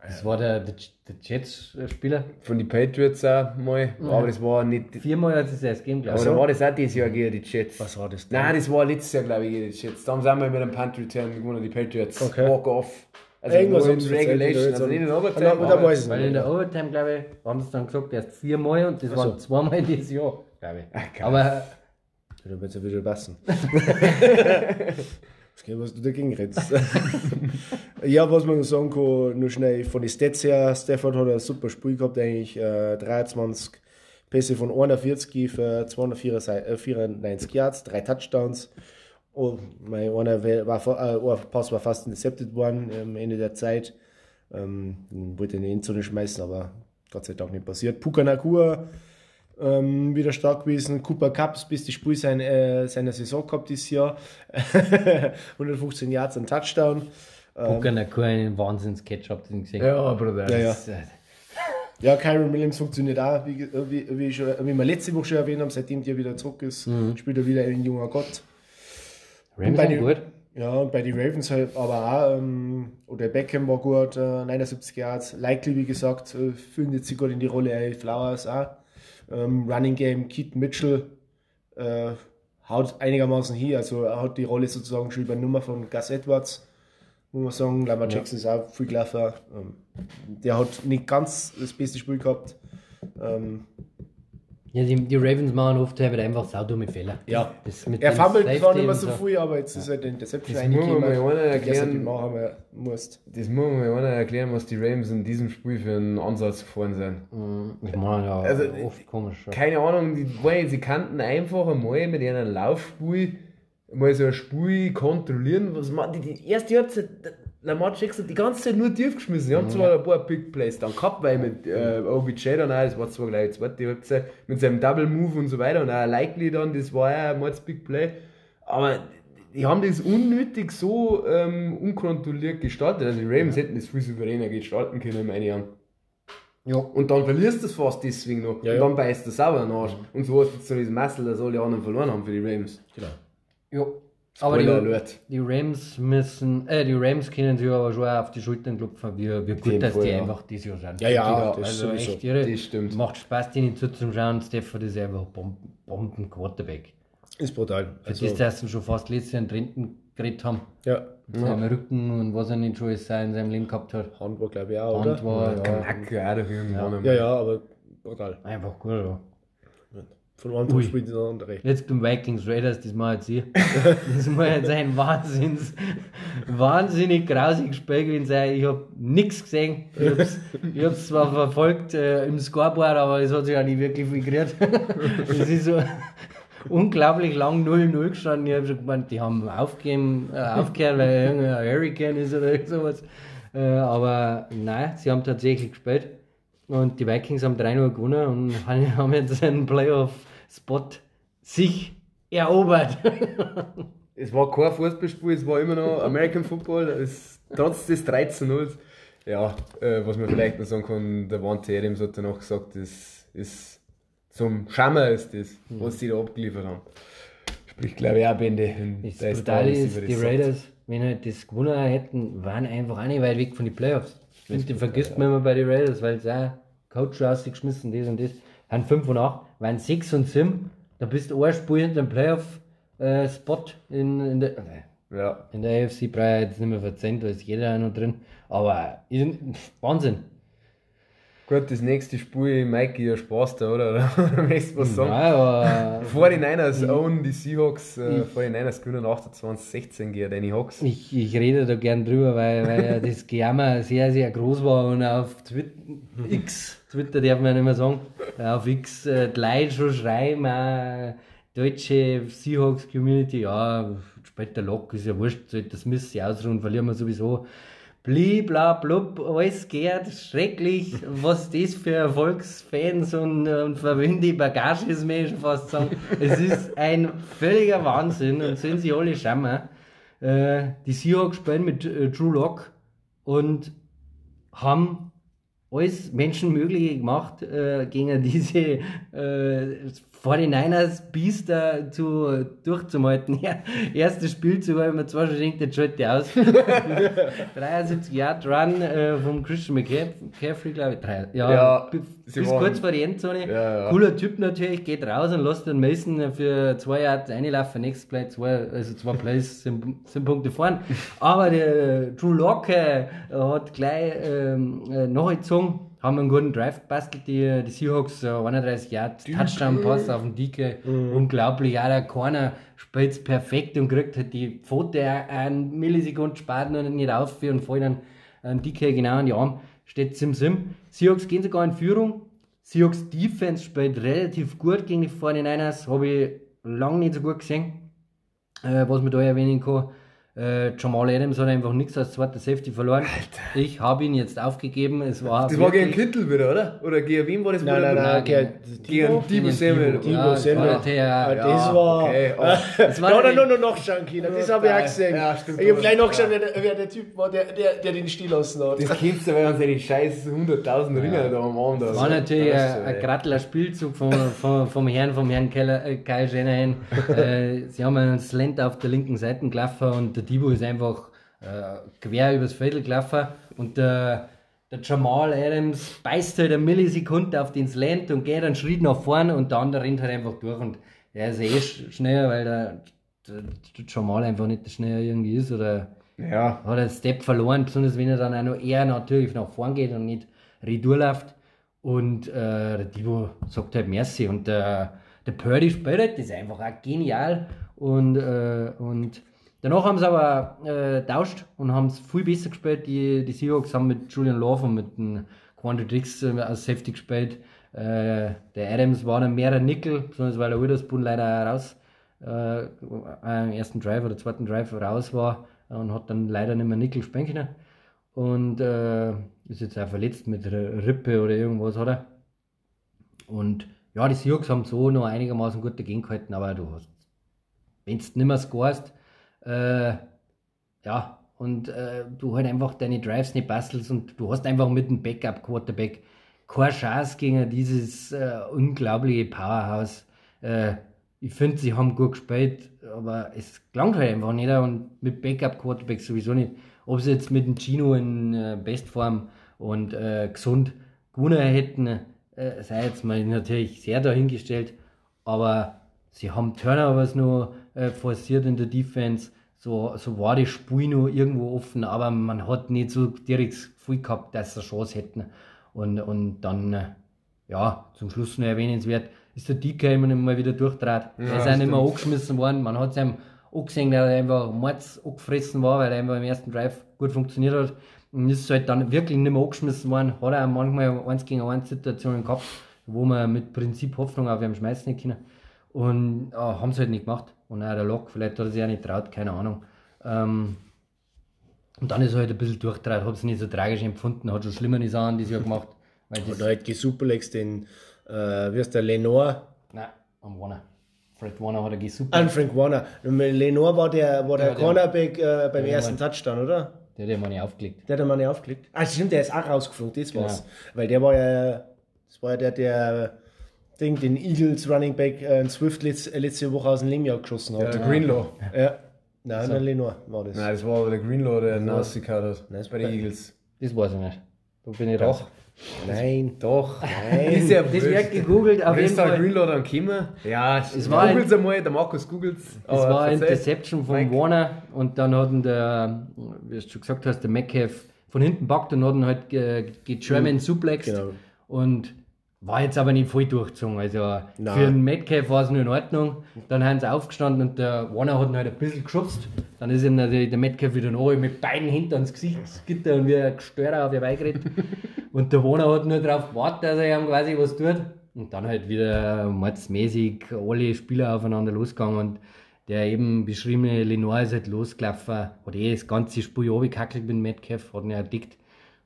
Das war der, der, der Jets-Spieler. Von den Patriots auch mal. Aber das war nicht. Viermal hat es erst gegeben, glaube Aber ich. da war das auch dieses Jahr gegen die Jets. Was war das denn? Nein, das war letztes Jahr, glaube ich, gegen die Jets. Da haben sie einmal mit einem Punt Return gewonnen, die Patriots. Okay. Walk off. Also Irgendwas in Regulation, oder also nicht in haben- Overtime. Weiß ich Weil in der Overtime, glaube ich, haben sie dann gesagt, erst viermal und das waren zweimal dieses Jahr, glaube ich. geil. Aber Da wird es ja wieder passen. Das geht, was du dagegen redest. ja, was man sagen kann, nur schnell von den Stats her, Stafford hat ein super Spiel gehabt, eigentlich äh, 23 Pässe von 41 für 294 Yards, drei Touchdowns. Oh, mein einer war, äh, Pass war fast intercepted worden am Ende der Zeit. Ähm, wollte in die Endzone schmeißen, aber Gott sei Dank nicht passiert. Puka Nakua ähm, wieder stark gewesen. Cooper Cup, das beste Spiel sein, äh, seiner Saison gehabt dieses Jahr. *laughs* 115 Yards und Touchdown. Booker Nakur einen Wahnsinns-Catch-Up, gesehen. Ja, Bruder. Ja, ja. Das, äh, Ja, Kyron Williams funktioniert auch, wie, wie, wie, schon, wie wir letzte Woche schon erwähnt haben, seitdem der wieder zurück ist, spielt er wieder ein junger Gott. Rams bei den- gut. Ja, und bei den Ravens halt aber auch, ähm, oder Beckham war gut, äh, 79 Yards. Likely, wie gesagt, äh, findet sich gut in die Rolle, äh, Flowers auch. Ähm, Running Game, Keaton Mitchell äh, haut einigermaßen hier, also er hat die Rolle sozusagen schon übernommen von Gus Edwards, muss man sagen. Lamar Jackson ist auch viel gelaufen. Ähm, der hat nicht ganz das beste Spiel gehabt. Ähm, Ja, die, die Ravens machen oft halt einfach saudumme Fehler. Ja. Das mit er fummelt zwar nicht mehr so viel, aber jetzt ist halt der Interception Das muss man mal einer erklären. musst. Das muss man mir einer erklären, was die Rams in diesem Spiel für einen Ansatz gefahren sind. Mm, Ich meine ja Also, oft komisch. ja. Keine Ahnung, die, weil sie kannten einfach einmal mit ihrem Laufspiel mal so ein Spiel kontrollieren. Was man, die, die erste Halbzeit, der Lamar Jackson die ganze Zeit nur tief geschmissen. Die haben zwar ein paar Big Plays dann gehabt, weil mit äh, OBJ dann auch, das war zwar gleich die zweite Halbzeit, mit seinem Double Move und so weiter und auch Likely dann, das war ja ein Mords Big Play. Aber die haben das unnötig so ähm, unkontrolliert gestartet. Also die Rams hätten das viel souveräner gestalten können, meine ich. Ja. Und dann verlierst du es fast deswegen noch. Ja, und ja. dann beißt du sauber nach. Und so hast du jetzt so dieses Muscle, dass alle anderen verloren haben für die Rams. Genau. Ja. Aber die, Alert. die Rams müssen, äh, die Rams können sich aber schon auch auf die Schultern klopfen, wie, wie gut, dem dass Fall, die ja. einfach dieses Jahr sind. Ja, ja, Wirklich, das also sowieso. echt irre. Das stimmt. Macht Spaß, denen zuzuschauen. Stafford ist einfach Bomben, Bomben Quarterback. Ist brutal. Für Also, das, dass sie schon fast letztes Jahr in Trenten geredet haben. ja, Mit seinem Rücken und was er nicht schon alles in seinem Leben gehabt hat. Hand war glaube ich auch, oder? Hand war, ja, Knack, irgendwann. Ja, ja, aber brutal. einfach gut. Ja. Von einem Ui. Spiel ins andere. Jetzt beim Vikings Raiders, das mal jetzt hier. Das muss jetzt ein Wahnsinns, wahnsinnig grausiges Spiel gewesen sein. Ich habe nichts gesehen. Ich habe es ich hab's zwar verfolgt äh, im Scoreboard, aber es hat sich auch nicht wirklich viel gerührt. Es ist so unglaublich lang 0-0 gestanden. Ich habe schon gemeint, die haben aufgegeben, äh, aufgehört, weil irgendein Hurricane ist oder sowas. Äh, aber nein, sie haben tatsächlich gespielt. Und die Vikings haben 3-0 gewonnen und *laughs* haben jetzt einen Playoff-Spot sich erobert. *laughs* Es war kein Fußballspiel, es war immer noch American Football. Es, trotz des 13 0 Ja, äh, was man vielleicht noch sagen kann, der Wante Adams hat danach gesagt, das ist zum Schammer ist das, was sie da abgeliefert haben. Sprich, glaube ich, auch Bände. Das da Brutale ist, über die das sagt. Raiders, wenn halt das gewonnen hätten, waren einfach auch nicht weit weg von den Playoffs. Und die vergisst man immer bei den Raiders, weil sie auch Coach rausgeschmissen, das und das. Haben 5 und 8, waren 6 und 7. Da bist du ein Spiel hinter dem Playoff-Spot in, in der. Ja, In der AFC brauche ich jetzt nicht mehr verzeihen, da ist jeder noch drin. Aber in- Wahnsinn. gut, das nächste Spiel, Mikey, ja Spaß da, oder? *laughs* Oder möchtest du was sagen? Nein, aber *laughs* 49ers own die Seahawks, äh, 49ers gewinnen 28-16 gegen Danny Hawks. Ich, ich rede da gern drüber, weil, weil *laughs* das Gejammer sehr, sehr groß war und auf Twitter, X, Twitter darf man ja nicht mehr sagen, auf X äh, die Leute schon schreiben, auch deutsche Seahawks-Community, ja, später Lock ist ja wurscht, sollte das Mist sich ausruhen, verlieren wir sowieso. Bli, bla, blub, alles geht, schrecklich, was das für Erfolgsfans und, und verwöhnte Bagage ist, ich schon fast sagen. Es ist ein völliger Wahnsinn und sind sie alle schämen. Äh, die Seahawks spielen mit äh, Drew Lock und haben alles Menschenmögliche gemacht, äh, gegen diese äh, 49ers Biester zu, durchzumalten. *laughs* Ja, erstes Spielzug habe ich mir zwar schon gedacht, jetzt schalte aus. *laughs* 73 Yard Run äh, vom Christian McCaffrey, glaube ich. Drei, ja, Ja, bis, bis kurz vor die Endzone. Ja, ja. Cooler Typ natürlich, geht raus und lässt den Mason für zwei Yards reinlaufen. Nächstes Play zwei, also zwei Plays sind, sind Punkte vorn. Aber der Drew Locke äh, hat gleich ähm, äh, nachgezogen, haben einen guten Drive gebastelt, die, die Seahawks, äh, 31 Yards, Touchdown-Pass auf den Dicke. Unglaublich, auch der Corner spielt perfekt und kriegt halt die Pfote einen Millisekunden spart und nicht auf und fällt dann einen Dicke genau in die Arm. Steht Sim Sim. Seahawks gehen sogar in Führung. Seahawks Defense spielt relativ gut gegen die 49ers, habe ich lange nicht so gut gesehen. Äh, was man da erwähnen kann, äh, Jamal Adams hat einfach nichts als zweiter Safety verloren. Ich habe ihn jetzt aufgegeben. Es war Das war gegen Kittel wieder, oder? Oder gegen wem war das Nein, nein, nein, Nein, gegen Debo Samuel. Debo *laughs* das war Samuel. natürlich, das Ja, war. okay. Oh. Das war da hat er natürlich- nur noch nachschauen können, das habe ich auch gesehen. Ja, stimmt. ich habe gleich nachgeschaut, wer, der- wer der Typ war, der, der, der den still lassen hat. Das kennst du, weil uns die scheiß 100.000 Ringer da am Abend Das war natürlich ein, ein grattler Spielzug vom, vom, vom Herrn, vom Herrn Keller, äh, Kyle Shanahan. *laughs* äh, sie haben einen Slant auf der linken Seite gelaufen und der Dibo ist einfach äh, quer übers Feld gelaufen und der, der Jamal Adams beißt halt eine Millisekunde auf den Slant und geht einen Schritt nach vorne und der andere rennt halt einfach durch und er ist eh sch- schneller, weil der, der, der Jamal einfach nicht schneller irgendwie ist oder Ja, hat einen Step verloren, besonders wenn er dann auch noch eher natürlich nach vorn geht und nicht retour läuft. Und äh, der Divo sagt halt Merci. Und der, der Purdy spielt halt, das ist einfach auch genial. Und, äh, und danach haben sie aber äh, tauscht und haben es viel besser gespielt. Die, die Seahawks haben mit Julian Love und mit dem Quandre Dix äh, als Safety gespielt. Äh, der Adams war dann mehr ein Nickel, besonders weil der Witherspoon leider raus äh, im ersten Drive oder zweiten Drive raus war und hat dann leider nicht mehr Nickel spielen können. Und äh, ist jetzt auch verletzt mit Rippe oder irgendwas hat er. Und ja, die Seahawks haben so noch einigermaßen gut dagegen gehalten, aber du hast, wenn du nicht mehr scorest, äh, ja, und äh, du halt einfach deine Drives nicht bastelst und du hast einfach mit dem Backup-Quarterback keine Chance gegen dieses äh, unglaubliche Powerhouse. Äh, ich finde, sie haben gut gespielt, aber es klang halt einfach nicht und mit Backup-Quarterback sowieso nicht. Ob sie jetzt mit dem Gino in äh, Bestform und äh, gesund gewonnen hätten, äh, sei jetzt mal natürlich sehr dahingestellt, aber sie haben Turnovers noch äh, forciert in der Defense. So, so war das Spiel noch irgendwo offen, aber man hat nicht so direkt das Gefühl gehabt, dass sie eine Chance hätten. Und, und dann, äh, ja, zum Schluss noch erwähnenswert, ist der DK immer mal wieder durchtrat. er ist auch nicht mehr angeschmissen worden. Man hat es ihm auch gesehen, dass er einfach mords angefressen war, weil er einfach im ersten Drive gut funktioniert hat. Und ist halt dann wirklich nicht mehr angeschmissen worden. Hat er auch manchmal 1 gegen 1 Situationen gehabt, wo man mit Prinzip Hoffnung auf ihn schmeißen nicht können. Und äh, haben sie halt nicht gemacht. Und auch der Lock, vielleicht hat er sich auch nicht traut, keine Ahnung. Ähm, und dann ist er halt ein bisschen durchtrat, habe es nicht so tragisch empfunden, hat schon schlimmere Sachen dieses Jahr gemacht. *laughs* Weil das, Und halt Gesuperlex den, äh, wie heißt der, Lenore, nein, am Warner. Fred Warner hat er gesucht. an Frank Warner. Und Lenore war der, war der Ja, der- Cornerback äh, beim Ja, ersten Mann. Touchdown, oder? Der hat ja mal nicht aufgelegt. Der hat er mal nicht aufgelegt. Ah, stimmt, der ist auch rausgeflogen, das war's. Weil der war ja, das war ja der, der Ding, den Eagles Running Back äh, Swift letz, äh, letzte Woche aus dem Lehmjahr geschossen der hat. Greenlaw. Ja. Nein, der Lenore war das. Nein, das war aber der Greenlaw, der rausgehauen hat. Nein, das bei den Eagles. Das weiß ich nicht. Da bin ich Doch. raus. Nein. Doch. *laughs* Nein. ist ja Das wird gegoogelt, auf jeden ist der Fall. Greenlaw dann gekommen? Ja, es war ein- googelt's einmal, der Markus googelt's. Das aber war eine. Interception von Mike. Warner und dann hat der, wie du schon gesagt hast, der Metcalf von hinten packt und hat ihn halt ge- ge-German suplext. genau. Und war jetzt aber nicht voll durchgezogen. Also Nein. für den Metcalf war es nur in Ordnung. Dann haben sie aufgestanden und der Warner hat ihn halt ein bisschen geschubst. Dann ist ihm natürlich der Metcalf wieder noch mit beiden hinter ans Gesichtsgitter und wie ein Gestörer auf ihr beigeredet. *laughs* und der Warner hat nur darauf gewartet, dass er ihm quasi was tut. Und dann halt wieder mordsmäßig alle Spieler aufeinander losgegangen und der eben beschriebene Lenore ist halt losgelaufen, hat eh das ganze Spiel runtergehackelt mit dem Metcalf, hat ihn erdickt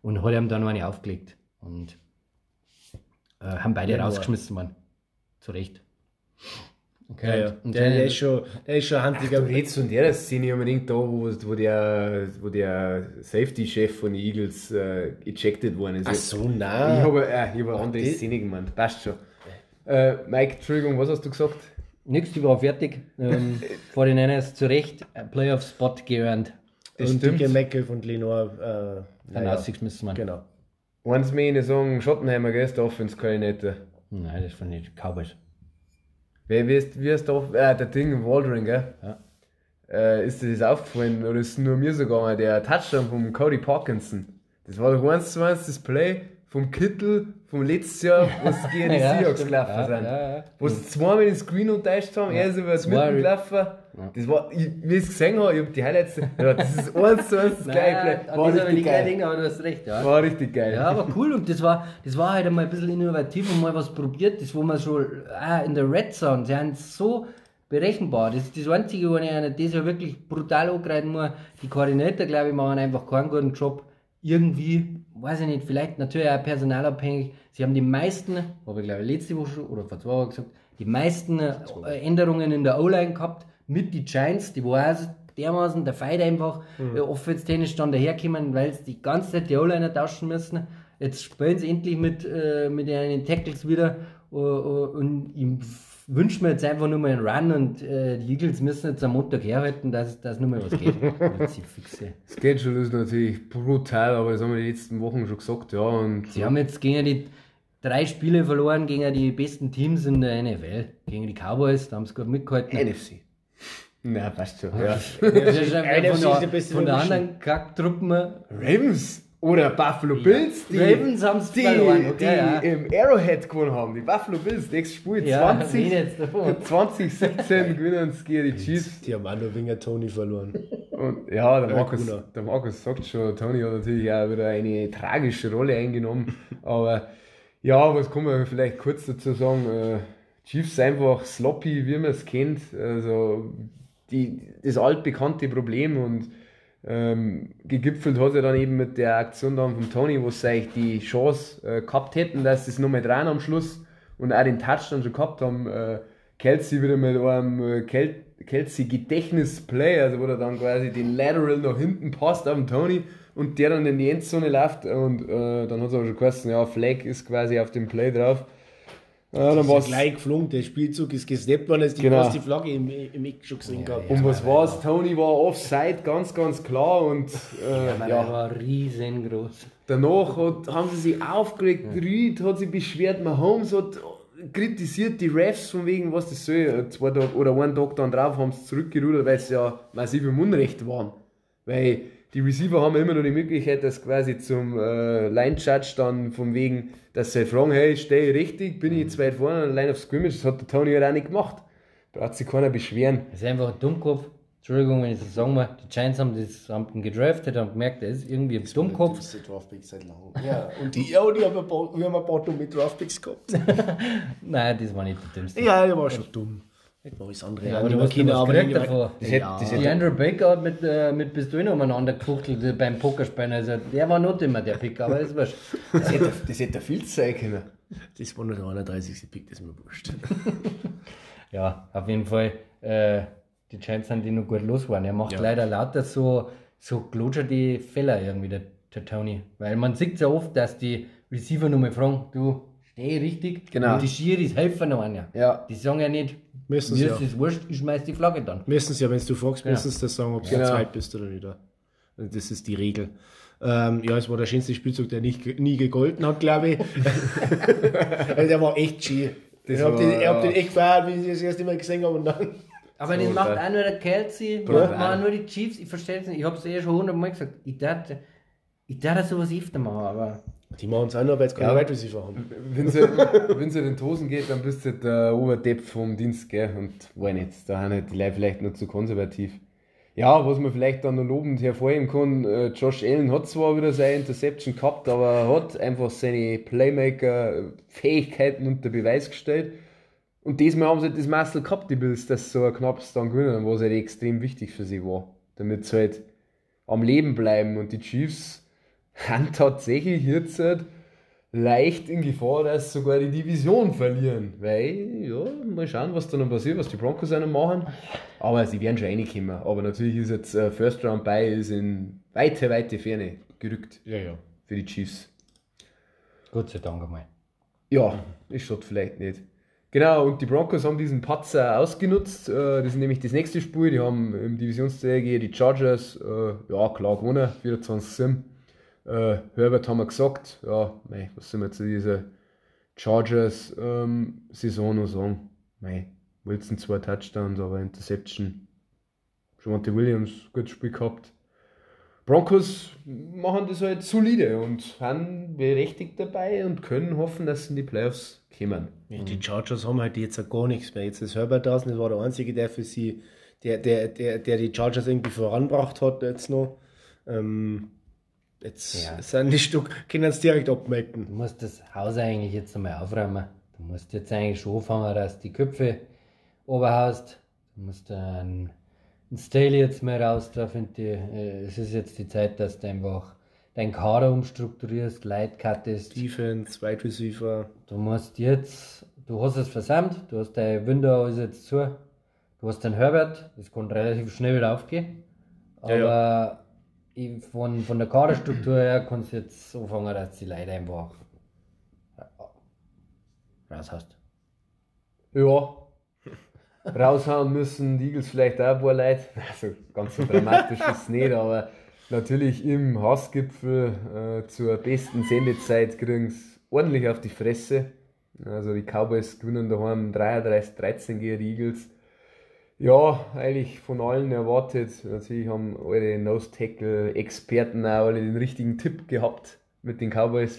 und hat ihm dann noch eine aufgelegt. Und äh, haben beide Lenore. rausgeschmissen worden. Zu Recht. Ja, ja. Und Der, der- der ist schon, der ist schon Du handlicher. redest von der Szene unbedingt da, wo, wo der, wo der Safety-Chef von den Eagles äh, ejected worden ist. Ach so, Ich nein. habe äh, ich hab eine andere die- Szene gemeint, passt schon. Äh, Mike, Entschuldigung, was hast du gesagt? Nix, die war fertig. Ähm, *laughs* vor den Niners zu Recht ein Playoff-Spot geearnt. Das und stimmt. dicke Metcalf und Lenore. Äh, Dann naja, ausgeschmissen man. Genau. Eins in sagen, Schottenheimer, gell, ist der Offense-Koordinator. Nein, das fand ich Cowboys. Wer wie ist, wie ist der, Off- äh, der Ding, Waldron, gell? Ja. Äh, ist dir das aufgefallen, oder ist es nur mir so gegangen, der Touchdown von Cody Parkinson? Das war doch eins zu eins das Play vom Kittel vom letzten Jahr, wo es gegen die *laughs* Ja, Seahawks gelaufen Ja, sind. ja, ja. Wo sie zweimal den Screen unterteilt haben, er ist über das Mitten gelaufen. Das war, ich, wie ich es gesehen habe, ich habe die Highlights, ja, das ist *laughs* eins zu eins das gleiche Nein, an War dieser richtig geil. Ding, aber du hast recht, ja. War richtig geil. Ja, aber cool und das war, das war halt einmal ein bisschen innovativ und mal was probiert, das wo man schon ah, in der Red Zone, sie sind so berechenbar. Das ist das Einzige, wo ich das ja wirklich brutal angreifen muss. Die Koordinator, glaube ich, machen einfach keinen guten Job. Irgendwie, weiß ich nicht, vielleicht natürlich auch personalabhängig. Sie haben die meisten, habe ich glaube ich letzte Woche schon oder vor zwei Wochen gesagt, die meisten äh, Änderungen in der O-Line gehabt mit die Giants, die war dermaßen der Fight einfach mhm. offensiv dann daherkommen, weil sie die ganze Zeit die O-Liner tauschen müssen. Jetzt spielen sie endlich mit, äh, mit den Tackles wieder uh, uh, und ich wünsche mir jetzt einfach nur mal einen Run und äh, die Eagles müssen jetzt am Montag herhalten, dass, dass nur mal was geht. *laughs* Fixe. Schedule ist natürlich brutal, aber das haben wir die letzten Wochen schon gesagt, ja. Und Sie haben jetzt gegen die drei Spiele verloren gegen die besten Teams in der NFL. Gegen die Cowboys, da haben sie gut mitgehalten. NFC. Na, passt schon. Ja. Das ist *laughs* einfach von der, von der anderen Kacktruppen. Ravens oder Buffalo Bills, die, Ravens haben's die, verloren, okay, die ja. im Arrowhead gewonnen haben. Die Buffalo Bills, nächstes Spiel Ja, 20, wen jetzt davon? *laughs* 2017 gewinnen sie gegen die Chiefs. Die haben auch nur Winger Tony verloren. Und ja, der Ja, Markus, der Markus sagt schon, Tony hat natürlich auch wieder eine tragische Rolle eingenommen. Aber ja, was kann man vielleicht kurz dazu sagen? Äh, Chiefs einfach sloppy, wie man es kennt. Also die, das altbekannte Problem und ähm, gegipfelt hat er dann eben mit der Aktion dann von Tony, wo sie eigentlich die Chance äh, gehabt hätten, dass sie es nochmal dran am Schluss und auch den Touchdown schon gehabt haben. Äh, Kelsey wieder mit einem äh, Kel Kelsey Gedächtnisplay, also wo er dann quasi den Lateral nach hinten passt auf den Tony und der dann in die Endzone läuft und äh, dann hat es aber schon geheißen, ja, Flag ist quasi auf dem Play drauf. Ja, dann war war's, gleich geflogen, der Spielzug ist gesnappt worden, als die Genau. fast die Flagge im, im Eck schon gesehen gehabt. und was war's? Tony war offside, ganz, ganz klar und äh, ja. der war riesengroß. Danach hat, haben sie sich aufgeregt, Reed hat sich beschwert, Mahomes hat kritisiert die Refs von wegen, was das soll. Zwei Tage oder einen Tag dann drauf haben sie zurückgerudert, weil sie ja massiv im Unrecht waren. Weil die Receiver haben immer noch die Möglichkeit, dass quasi zum äh, Line Judge dann von wegen, dass sie fragen, hey, stehe ich richtig, bin ich jetzt weit vorne an der Line of Scrimmage, das hat der Tony halt auch nicht gemacht. Da hat sich keiner beschweren. Das ist einfach ein Dummkopf. Entschuldigung, wenn ich das sagen muss. Die Giants haben, das, haben gedraftet, haben gemerkt, er ist irgendwie ein Dummkopf. Das ist Draftpicks seit langem. Ja, und die, ja, und die haben ein paar, wir haben ein paar dumme Draftpicks gehabt. *laughs* Nein, das war nicht der dümmste. ja, der war schon dumm. Nicht das andere. Ja, die aber du war hast gekriegt die- davor. Das hätte- ja. das Die Andrew Baker hat mit, äh, mit Pistolen umeinander gefuchtelt beim Pokerspielen. Also der war nicht immer der Pick, aber ist wurscht. Das hätte, das hätte viel sein können. Das war nur der 31. Pick, das ist mir wurscht. *laughs* Ja, auf jeden Fall. Äh, die Giants sind die noch gut losgeworden. Er macht Ja. leider lauter so, so glotscherte Fehler irgendwie, der, der Tony. Weil man sieht ja oft, dass die Receiver nur mal fragen, du, steh richtig. Genau. Und die Schiris helfen noch einer. Ja. Die sagen ja nicht, Müssen mir sie ist ja. es wurscht, ich schmeiß die Flagge dann. Meistens ja, wenn du fragst, Ja. meistens das sagen, ob du Genau. zweit bist oder nicht. Das ist die Regel. Ähm, ja, es war der schönste Spielzug, der nicht, nie gegolten hat, glaube ich. *laughs* also der war echt schön. Das ich habe den, ich hab ja. den echt gefeiert, wie ich das erste Mal gesehen habe. Und dann, Aber das So, macht auch nur der Kelsey, das machen nur die Chiefs, ich verstehe es nicht. Ich habe es eh schon hundertmal gesagt. Ich dachte, ich dachte sowas öfter machen, aber die machen es auch nur, weil sie keine Ja. Wide Receiver haben. Wenn es in den Tosen geht, dann bist du der Oberdepp vom Dienst, gell? Und war nicht. Da haben halt die Leute vielleicht noch zu konservativ. Ja, was man vielleicht dann noch lobend hervorheben kann, äh, Josh Allen hat zwar wieder seine Interception gehabt, aber er hat einfach seine Playmaker-Fähigkeiten unter Beweis gestellt. Und diesmal haben sie halt das Muscle gehabt, die Bills, dass sie so ein knappes dann gewinnen, was halt extrem wichtig für sie war. Damit sie halt am Leben bleiben. Und die Chiefs haben tatsächlich jetzt halt leicht in Gefahr, dass sie sogar die Division verlieren. Weil, ja, mal schauen, was da noch passiert, was die Broncos auch noch machen. Aber sie werden schon reinkommen. Aber natürlich ist jetzt äh, First Round bei ist in weite, weite Ferne gerückt Ja, ja. für die Chiefs. Gott sei Dank einmal. Ja, ist schon vielleicht nicht. Genau, und die Broncos haben diesen Patzer ausgenutzt. Äh, Das ist nämlich das nächste Spiel. Die haben im Divisionsduell gegen die Chargers, äh, ja, klar gewonnen, 24-7. Äh, Herbert haben wir gesagt, ja, mei, was soll man zu dieser Chargers-Saison noch sagen? Mei, Wilson zwei Touchdowns, aber Interception. Javante Williams, gutes Spiel gehabt. Broncos machen das halt solide und sind berechtigt dabei und können hoffen, dass sie in die Playoffs kommen. Ja, die Chargers haben halt jetzt gar nichts mehr. Jetzt ist Herbert da, das war der Einzige, der für sie, der, der, der, der die Chargers irgendwie voranbracht hat jetzt noch. Ähm, jetzt Ja. sind die Stück, können es direkt abmelden. Du musst das Haus eigentlich jetzt einmal aufräumen. Du musst jetzt eigentlich schon anfangen, dass die Köpfe oberhaust. Du musst einen, einen Staley jetzt mal raus. Da finde ich, äh, es ist jetzt die Zeit, dass du einfach deinen Kader umstrukturierst, Leute cuttest. Defense, Wide Receiver. Du musst jetzt, du hast es versammelt, du hast dein Window ist jetzt zu. Du hast den Herbert, das kann relativ schnell wieder aufgehen. Aber Ja, Ich, von, von der Kaderstruktur her kannst du jetzt anfangen, dass die Leute einfach raus hast. Ja. *laughs* Raushauen müssen die Eagles vielleicht auch ein paar Leute. *laughs* Also ganz so dramatisch ist es nicht, aber natürlich im Hassgipfel äh, zur besten Sendezeit kriegen sie ordentlich auf die Fresse. Also die Cowboys gewinnen daheim 33-13 gegen die Eagles. Ja, eigentlich von allen erwartet. Natürlich haben eure Nose-Tackle-Experten auch alle den richtigen Tipp gehabt mit den Cowboys.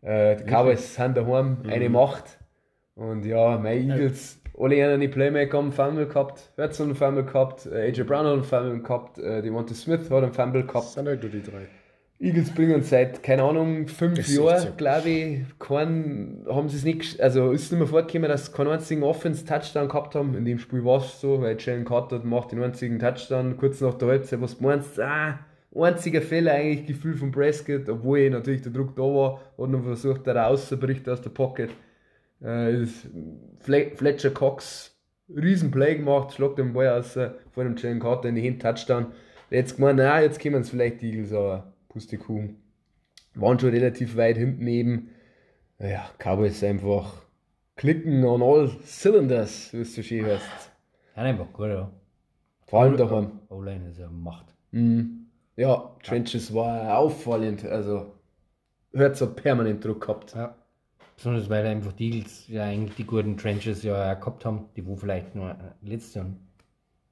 Äh, die Cowboys sind daheim eine Macht. Und ja, meine Eagles, alle anderen die Playmaker haben einen Fumble gehabt, Hurts hat einen Fumble gehabt, äh, AJ Brown hat einen Fumble gehabt, äh, Devonta Smith hat einen Fumble Das gehabt. sind halt nur die drei. Eagles bringen seit, keine Ahnung, fünf Jahren, so. glaube ich, keinen, haben sie es nicht, also ist es nicht mehr vorgekommen, dass sie keinen einzigen Offense-Touchdown gehabt haben. In dem Spiel war es so, weil Jalen Carter macht den einzigen Touchdown kurz nach der Halbzeit, was du meinst, ah, einziger Fehler eigentlich, Gefühl von Prescott, obwohl natürlich der Druck da war, hat noch versucht, da rauszubricht aus der Pocket. Äh, Fletcher Cox, Riesenplay gemacht, schlagt den Ball aus äh, vor dem Jalen Carter in die Hände, Touchdown. Jetzt gemeint, na, jetzt kommen es vielleicht die Eagles, aber Pustekuchen. Waren schon relativ weit hinten eben. Ja, Cowboys einfach klicken on all cylinders, wie es so schön heißt. Ja, einfach gut, ja. Vor allem daheim. O-Line ist ja Macht. Mhm. Ja, Trenches war auffallend, also hört so permanent Druck gehabt. Ja. Besonders weil einfach die Eagles ja eigentlich die guten Trenches ja auch gehabt haben, die wo vielleicht nur letztes Jahr ein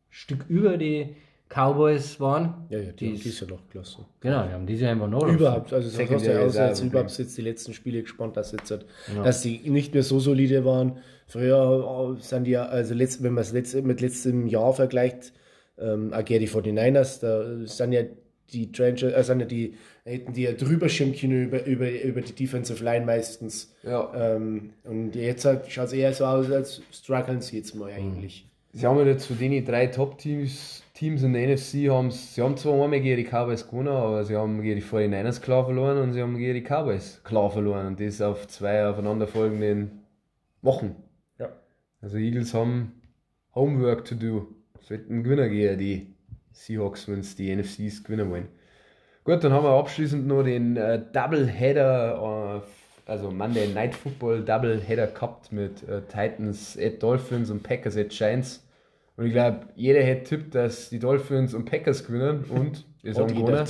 Stück über die Cowboys waren. Ja, ja, die, Die haben dies ist- ja noch gelassen. Genau, die haben diese einfach noch. Überhaupt, also das hast du ja jetzt überhaupt jetzt die letzten Spiele gespannt, dass jetzt halt, Ja. dass die nicht mehr so solide waren. Früher äh, sind die ja, also letzt, wenn man es letzt, mit letztem Jahr vergleicht, ähm, auch die 49ers, da sind ja die Trenches, äh, sind ja die, hätten die ja drüber schirmen können über, über, über die Defensive Line meistens. Ja. Ähm, und jetzt halt, schaut es eher so aus, als strugglen sie jetzt mal eigentlich. Sie haben jetzt zu den drei Top-Teams Teams in der NFC, haben sie haben zwar einmal gegen die Cowboys gewonnen, aber sie haben gegen die 49ers klar verloren und sie haben gegen die Cowboys klar verloren und das auf zwei aufeinanderfolgenden Wochen. Ja. Also Eagles haben Homework to do. Sollten gewinnen gegen die Seahawks, wenn sie die NFCs gewinnen wollen. Gut, dann haben wir abschließend noch den äh, Doubleheader, äh, also Monday Night Football Doubleheader gehabt mit äh, Titans at Dolphins und Packers at Giants. Und ich glaube, jeder hätte tippt, dass die Dolphins und Packers gewinnen und wir sagen gewonnen.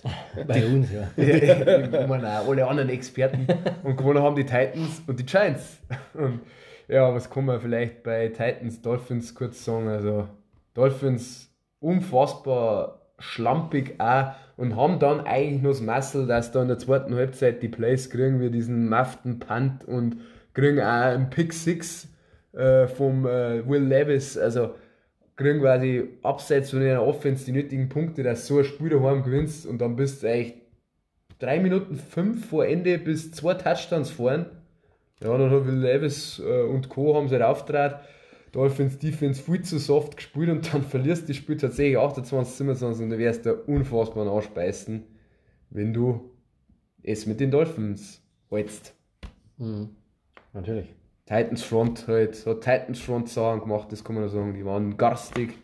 *laughs* Bei uns, ja. *laughs* ich meine auch alle anderen Experten. Und gewonnen haben die Titans und die Giants. Und ja, was kann man vielleicht bei Titans, Dolphins kurz sagen? Also, Dolphins unfassbar schlampig auch und haben dann eigentlich nur das Muscle, dass da in der zweiten Halbzeit die Plays kriegen, wir diesen maften Punt und kriegen auch einen Pick 6 äh, vom äh, Will Levis. Also, kriegen quasi abseits von einer Offense die nötigen Punkte, dass du so ein Spiel daheim gewinnst und dann bist du eigentlich 3 Minuten 5 vor Ende bis zwei Touchdowns fahren. Ja, dann hat Will Levis äh, und Co. haben sie halt aufgetragen. Dolphins Defense viel zu soft gespielt und dann verlierst du das Spiel tatsächlich 28, 27 und du wirst da unfassbar anspeisen, wenn du es mit den Dolphins Jetzt. Mhm. Natürlich. Titans Front halt, hat Titans Front Sachen gemacht, das kann man sagen. Die waren garstig.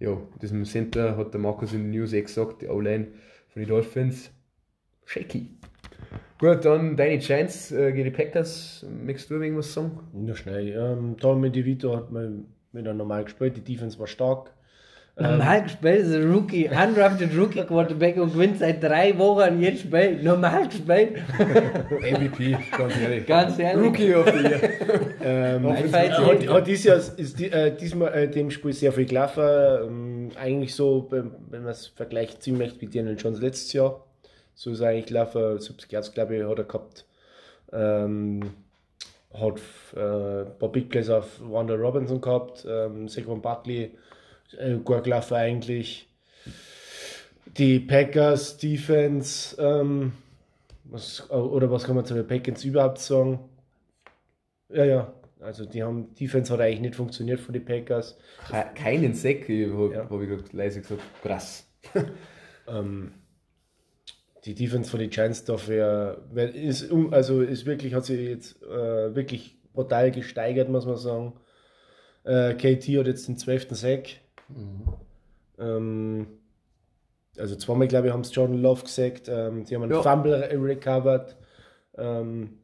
Ja, das im Center hat der Markus in den News eh gesagt, die O-Line von den Dolphins. Shaky. Gut, dann deine Giants äh, die Packers. Möchtest du irgendwas sagen? Nur schnell. Ähm, Tommy DeVito hat mal wieder normal gespielt. Die Defense war stark. Normal gespielt ist ein Rookie, undrafted Rookie Quarterback und gewinnt seit drei Wochen jedes Spiel. Normal gespielt. *laughs* MVP, ganz ehrlich. Ganz ehrlich. Rookie of the Year. *laughs* Ähm, hat, hat dieses Jahr ist die, äh, diesmal äh, dem Spiel sehr viel gelaufen. Ähm, eigentlich so, wenn wenn man es vergleicht, ziemlich wie Daniel Jones letztes Jahr. So ist er eigentlich gelaufen. Subskers, glaube ich, hat er gehabt. Ähm, hat äh, ein paar Big Plays auf Wanda Robinson gehabt. Ähm, Saquon Barkley äh, gut gelaufen eigentlich. Die Packers Defense, ähm, was, oder was kann man zu den Packers überhaupt sagen? Ja, ja. Also die haben Defense hat eigentlich nicht funktioniert von den Packers. Ke- Keinen Sack, habe Ja. hab ich grad leise gesagt. Krass. *laughs* Ähm, die Defense von den Giants dafür ist also ist wirklich hat sich jetzt äh, wirklich brutal gesteigert, muss man sagen. Äh, KT hat jetzt den 12. Sack. Ähm, also zweimal, glaube ich, haben es Jordan Love gesagt. Ähm, sie haben einen Ja. Fumble recovered. Ähm,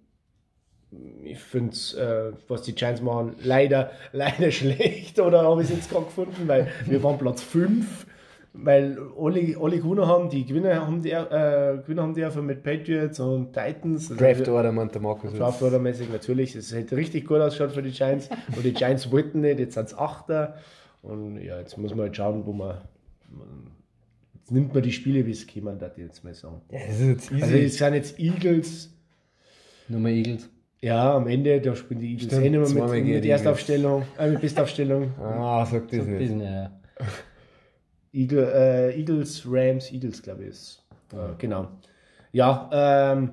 ich finde es, äh, was die Giants machen, leider, *laughs* leider schlecht. Oder habe ich es jetzt gerade gefunden, weil wir waren Platz 5. Weil alle, alle gewonnen haben, die Gewinner haben die, äh, Gewinner haben die einfach mit Patriots und Titans. Also Draft Order, meint der Markus. Draft-Order-mäßig natürlich. Es hätte richtig gut ausgeschaut für die Giants. Und die Giants wollten nicht, jetzt sind es Achter. Und ja, jetzt muss man halt schauen, wo man. man jetzt nimmt man die Spiele, wie es kommen, das jetzt mal sagen. Ja, das ist jetzt easy. Also es sind jetzt Eagles. Nummer Eagles. Ja, am Ende, da spielen die Eagles Stimmt, eh nicht mehr mit, mit Erstaufstellung, äh, mit Bestaufstellung. *laughs* ah, sag das nicht. Diesen, ja. Eagle, äh, Eagles, Rams, Eagles, glaube ich, ist. Äh, genau. Ja, ähm,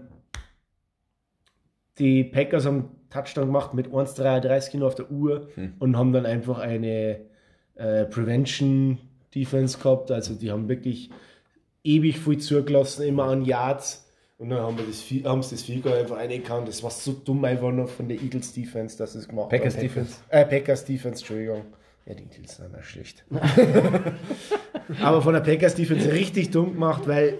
die Packers haben Touchdown gemacht mit 1,33 nur auf der Uhr und haben dann einfach eine äh, Prevention Defense gehabt. Also die haben wirklich ewig viel zugelassen, immer an Yards. Und dann haben, wir das, haben sie das Figo einfach reingehauen. Das war so dumm einfach noch von der Eagles Defense, dass es gemacht Packers haben. Defense. Äh, Packers Defense, Entschuldigung. Ja, die Eagles sind ja schlecht. *laughs* Aber von der Packers Defense richtig dumm gemacht, weil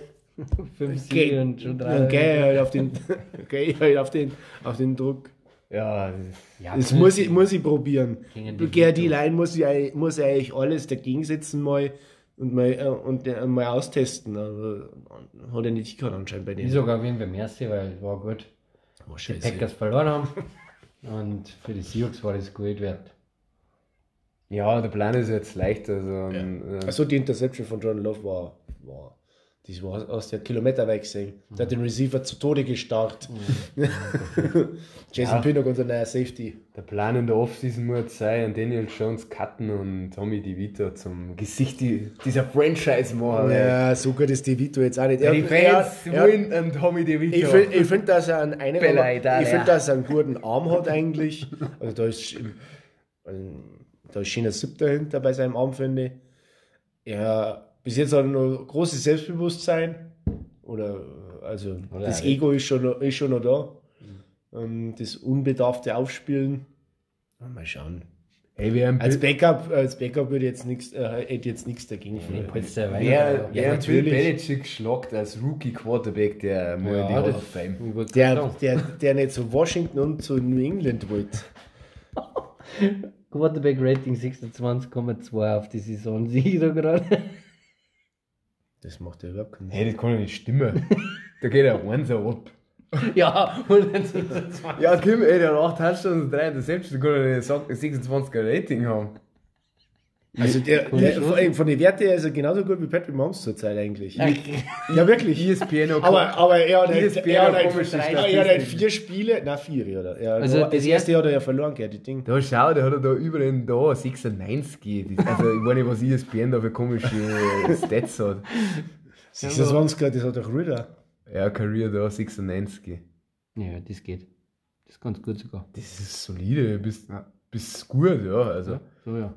Fünf Siege und schon drei. Gay halt auf den, *laughs* Gay halt auf den, auf den Druck. Ja, Ja, Das muss ich, muss ich probieren. Gegen die Line muss ich, eigentlich- muss ich eigentlich alles dagegen setzen mal und mal, äh, und äh, mal austesten. Aber hat er nicht gehabt anscheinend bei Ich denen. sogar jeden Fall merci, weil es war gut. Oh, Die. Packers verloren haben. *laughs* Und für die Seahawks war das gut wert. ja, der Plan ist jetzt leicht. Also, ähm, äh, Also die Interception von John Love war, war das war aus der Kilometer weg gesehen. Der hat den Receiver zu Tode gestarrt. *laughs* Jason Ja. Pinnock, unser neuer Safety. der Plan in der Offseason muss jetzt sein, Daniel Jones cutten und Tommy DeVito zum Gesicht die- dieser Franchise machen. Ja, so gut ist die Vito jetzt auch nicht. Die Fans er- win und Tommy DeVito. Ich finde, find, dass er einen, einen Italia. ich find, dass er einen guten Arm hat eigentlich. Also da ist, ähm, da ist schon ein Siebter hinter bei seinem Arm, finde ich. Ja, bis jetzt hat er noch großes Selbstbewusstsein. Oder, also, Oder das Ego ist schon, noch- ist schon noch da. Ähm, das unbedarfte Aufspielen. Ja, mal schauen. Ey, wir haben Als Backup, als Backup würde ich jetzt nichts, äh, hätte jetzt nichts dagegen. Die Polster Wer, Weihnachten. wer Bill natürlich. Belichick schlagt als Rookie Quarterback, der muss in die Hall of Fame. Der, der, der nicht zu Washington und zu New England wollte. Quarterback Rating 26,2 auf die Saison. Sieh ich da gerade. Das macht ja überhaupt keinen Sinn. Hey, das kann doch nicht stimmen. *laughs* da geht er eins ab. ja, 126. Ja, Kim, ey, der hat 8 Touchdowns und 3 Interceptions, da kann er nicht sagen, 26er Rating haben. Also der, der, von, von den Werten her ist er genauso gut wie Patrick Mahomes zurzeit eigentlich. Ja, wirklich. ESPN auch Aber, aber er hat, halt, ESPN er hat, hat halt, komische er hat halt Statistiken. vier Spiele, na vier, oder? Er, Also das das erste hat er ja verloren, gell, die Ding. Da schau, der hat er da überall da 96. Das- Also, ich weiß nicht, was ESPN da für komische Stats hat. 26, das hat doch Ritter. Ja, Career da 96. Ja, das geht. Das ist ganz gut sogar. Das ist solide, bis, bis gut, ja. Also. So, ja.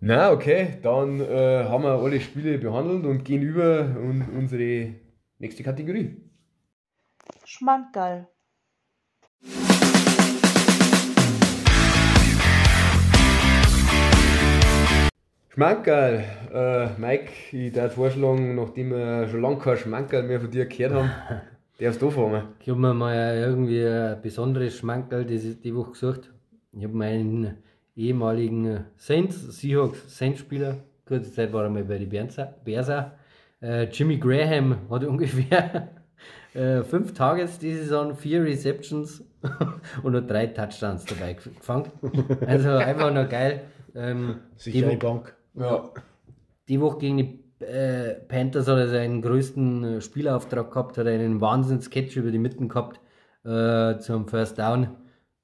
Na, okay, dann äh, haben wir alle Spiele behandelt und gehen über in unsere nächste Kategorie. Schmankerl. Schmankerl. Äh, Mike, ich darf vorschlagen, nachdem wir schon lange kein Schmankerl mehr von dir gehört haben, *laughs* darfst du anfangen. Ich habe mir mal irgendwie ein besonderes Schmankerl die, die Woche gesucht. Ich habe meinen ehemaligen Saints, Seahawks Saints-Spieler, kurze Zeit war er mal bei den Berser. Äh, Jimmy Graham hat *laughs* ungefähr äh, fünf Tages die Saison, vier Receptions *laughs* und nur drei Touchdowns dabei gefangen. Also einfach nur geil. Ähm, Sicher die, die Bank. Ja. die Woche gegen die äh, Panthers hat er seinen größten äh, Spielauftrag gehabt, hat einen Wahnsinns-Catch über die Mitten gehabt äh, zum First Down,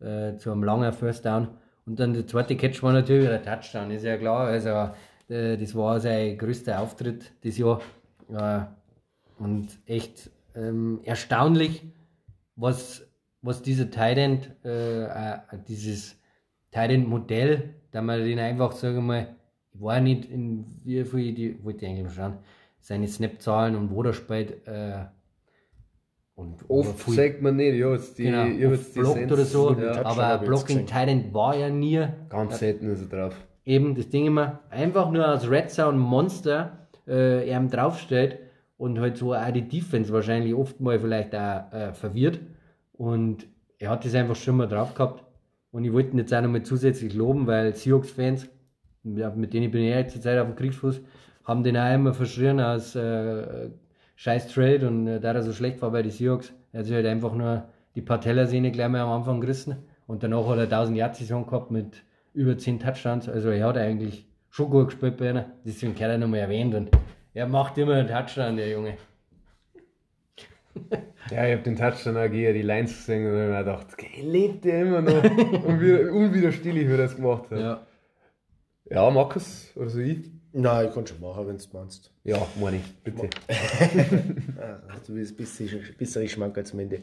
äh, zum langen First Down. Und dann der zweite Catch war natürlich ein Touchdown, ist ja klar. Also äh, das war sein größter Auftritt dieses Jahr. Äh, und echt ähm, erstaunlich, was, was dieser Tident, äh, äh, dieses Tident-Modell, da man den einfach, sagen wir mal, ich war nicht in wie viel, die wollte ich eigentlich mal schauen, seine Snap-Zahlen und wo der spielt. Äh, und Oft viel- sagt man nicht, ja, jetzt die, genau, oft jetzt die blockt oder so, Ja, aber jetzt Blocking. Tident war ja nie ganz selten ist er drauf. eben das Ding immer einfach nur als Red Zone Monster äh, er draufstellt und halt so auch die Defense wahrscheinlich oft mal vielleicht auch äh, verwirrt. Und er hat das einfach schon mal drauf gehabt. Und ich wollte ihn jetzt auch nochmal zusätzlich loben, weil Seahawks-Fans, ja, mit denen bin ich ja zur Zeit auf dem Kriegsfuß, haben den auch immer verschrien als äh, scheiß Trade und äh, da er so schlecht war bei den Seahawks, er hat sich halt einfach nur die Patellasehne gleich mal am Anfang gerissen und danach hat er 1000 Yard Saison gehabt mit über 10 Touchdowns, also er hat eigentlich schon gut gespielt bei einer, deswegen kann er nochmal erwähnt und er macht immer einen Touchdown, der Junge. *laughs* Ja, ich hab den Touchdown auch gegen die Lines gesehen und hab mir gedacht, lebt der immer noch. *laughs* und wieder, unwiderstehlich, wie er das gemacht hat. Ja, Ja. Markus, oder so ich? Nein, ich kann schon machen, wenn du meinst. Ja, meine ich, bitte. *laughs* Du bist bisschen, bisschen Schmankerl zum Ende.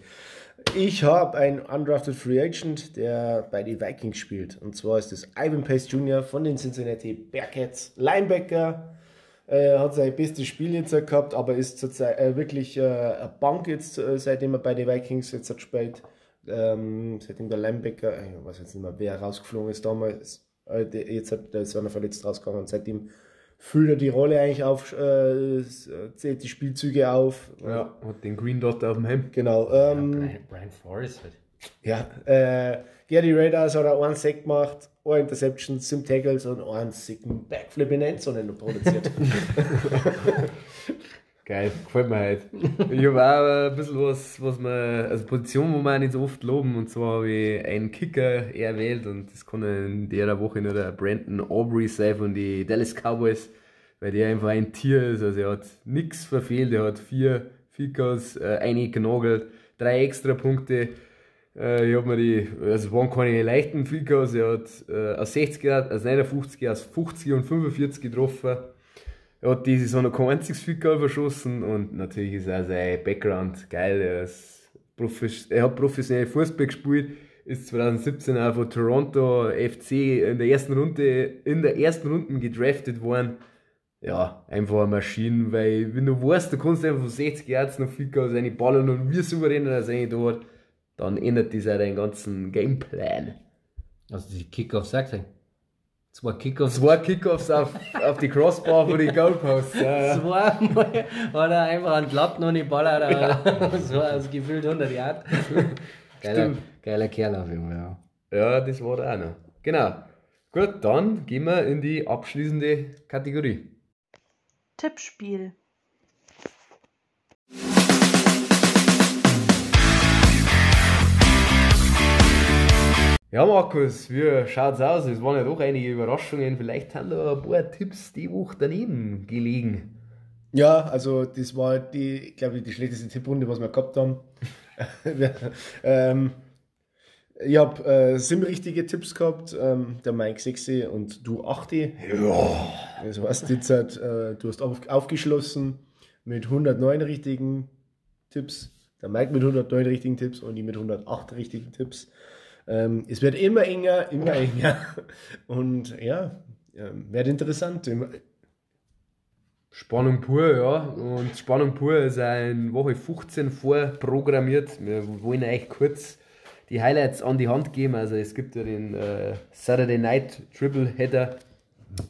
Ich habe einen undrafted Free Agent, der bei den Vikings spielt. Und zwar ist das Ivan Pace Jr. von den Cincinnati Bearcats. Linebacker. Äh, hat sein bestes Spiel jetzt gehabt, aber ist zurzeit äh, wirklich äh, eine Bank jetzt, äh, seitdem er bei den Vikings jetzt hat gespielt. Ähm, seitdem der Linebacker, äh, ich weiß jetzt nicht mehr, wer rausgeflogen ist damals. Äh, jetzt hat, der ist einer verletzt rausgegangen und seitdem füllt er die Rolle eigentlich auf, äh, zählt die Spielzüge auf. Ja, hat den Green Dot auf dem Hemd. Genau. Ähm, Brian, Brian Flores halt. ja, äh, Gary Raiders hat er einen Sack gemacht, eine Interception, sieben Tackles und einen sicken Backflip in Endzone produziert. *laughs* *laughs* Geil, gefällt mir halt. Ich habe auch ein bisschen was, was man, also Position, wo auch nicht so oft loben, und zwar habe ich einen Kicker erwählt und das kann in der Woche nur der Brandon Aubrey sein von den Dallas Cowboys, weil der einfach ein Tier ist, also er hat nichts verfehlt, er hat vier Fickers, äh, eine genagelt, drei extra Punkte, äh, ich habe mir die, also es waren keine leichten Fickers, er hat äh, aus 60er, aus 59er, aus 50 und 45 getroffen. Er hat diese Saison noch kein einziges Fickal verschossen und natürlich ist auch sein Background geil. Er, ist profes er hat professionell Fußball gespielt, ist 2017 auch von Toronto FC in der ersten Runde, in der ersten Runde gedraftet worden. Ja, einfach eine Maschine, weil wenn du weißt, du kannst einfach von 60 Yards noch Fickal seine Ballen und wie souverän er seine da hat, dann ändert das auch deinen ganzen Gameplan. Also die Kickoffs sagst du. Zwei Kickoffs. Zwei Kickoffs auf, auf die Crossbar von den Goalposts. Ja, ja. Zweimal hat er einfach einen Latten und die Ball hat er so aus gefühlt 100 Yard. Geiler, Stimmt. geiler Kerl auf jeden Fall, ja. Ja, das war da auch noch. Genau. Gut, dann gehen wir in die abschließende Kategorie. Tippspiel. Ja, Markus, wie schaut's aus? Es waren ja doch einige Überraschungen. Vielleicht haben da ein paar Tipps die Woche daneben gelegen. ja, also das war die, glaube ich, die schlechteste Tipprunde, was wir gehabt haben. *laughs* ähm, ich habe äh, sieben richtige Tipps gehabt, ähm, der Mike 6 und du 8. Ja. Das heißt, jetzt hat, äh, du hast auf, aufgeschlossen mit 109 richtigen Tipps, der Mike mit 109 richtigen Tipps und ich mit 108 richtigen Tipps. Ähm, es wird immer enger, immer enger. Und ja, ähm, wird interessant. Spannung pur, ja. Und Spannung pur ist in Woche 15 vorprogrammiert. Wir wollen euch kurz die Highlights an die Hand geben. Also es gibt ja den äh, Saturday Night Triple Header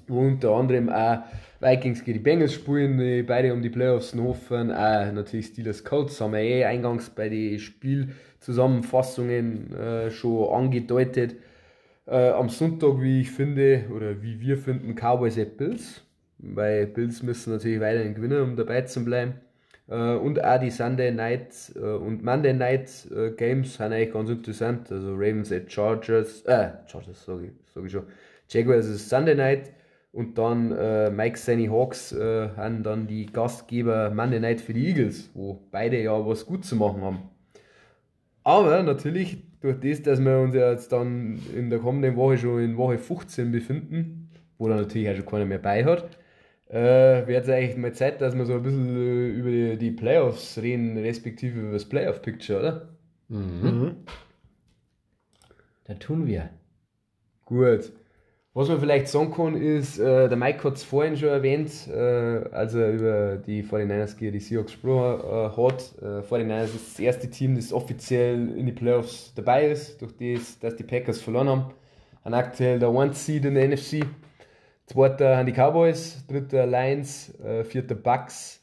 unter anderem auch Vikings gegen die Bengals spielen, die beide um die Playoffs hoffen. Auch natürlich Steelers Colts haben wir eh eingangs bei den Spielzusammenfassungen äh, schon angedeutet. Äh, am Sonntag, wie ich finde, oder wie wir finden, Cowboys at Bills, weil Bills müssen natürlich weiterhin gewinnen, um dabei zu bleiben. Äh, und auch die Sunday Night äh, und Monday Night äh, Games sind eigentlich ganz interessant. Also Ravens at Chargers, äh, Chargers, sag ich, ich schon. Jaguars ist Sunday Night und dann äh, Mike Sunny Hawks äh, haben dann die Gastgeber Monday Night für die Eagles, wo beide ja was gut zu machen haben. Aber natürlich, durch das, dass wir uns ja jetzt dann in der kommenden Woche schon in Woche 15 befinden, wo dann natürlich auch schon keiner mehr bei hat, äh, wäre es eigentlich mal Zeit, dass wir so ein bisschen äh, über die, die Playoffs reden, respektive über das Playoff-Picture, oder? Da tun wir. Gut. Was man vielleicht sagen kann, ist, äh, der Mike hat es vorhin schon erwähnt, äh, als er über die 49ers gegen die Seahawks gesprochen äh, hat. Äh, 49ers ist das erste Team, das offiziell in die Playoffs dabei ist, durch das, dass die Packers verloren haben. An aktuell der One Seed in der NFC. Zweiter haben die Cowboys, dritter Lions, äh, vierter Bucks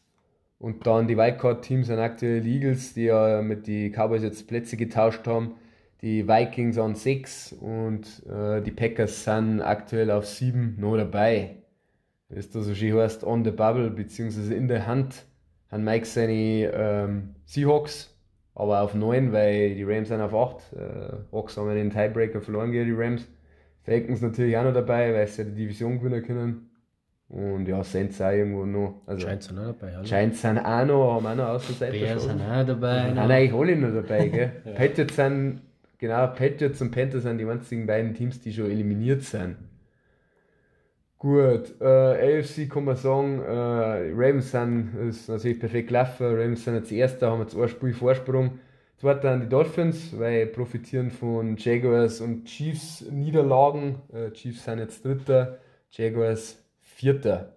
und dann die Wildcard-Teams sind aktuell die Eagles, die ja mit die Cowboys jetzt Plätze getauscht haben. Die Vikings an 6 und äh, die Packers sind aktuell auf 7 noch dabei. Wie es da so schön heißt, on the bubble, beziehungsweise in der Hand, haben Mike seine ähm, Seahawks, aber auf 9, weil die Rams sind auf 8. Äh, Hawks haben ja den Tiebreaker verloren gegen die Rams. Falcons natürlich auch noch dabei, weil sie ja die Division gewinnen können. Und ja, Saints auch irgendwo noch. Also, Scheint so noch dabei, oder? Giants sind auch noch, haben auch noch Außenseiter. Bears schon. sind auch dabei. Sind noch. eigentlich alle noch dabei, gell? *laughs* Patriots sind, genau, Patriots und Panthers sind die einzigen beiden Teams, die schon eliminiert sind. Gut, äh, AFC kann man sagen, äh, Ravens sind, ist natürlich perfekt gelaufen, Ravens sind jetzt Erster, haben jetzt ein Spiel Vorsprung. Zweiter an die Dolphins, weil profitieren von Jaguars und Chiefs Niederlagen. Äh, Chiefs sind jetzt Dritter, Jaguars Vierter.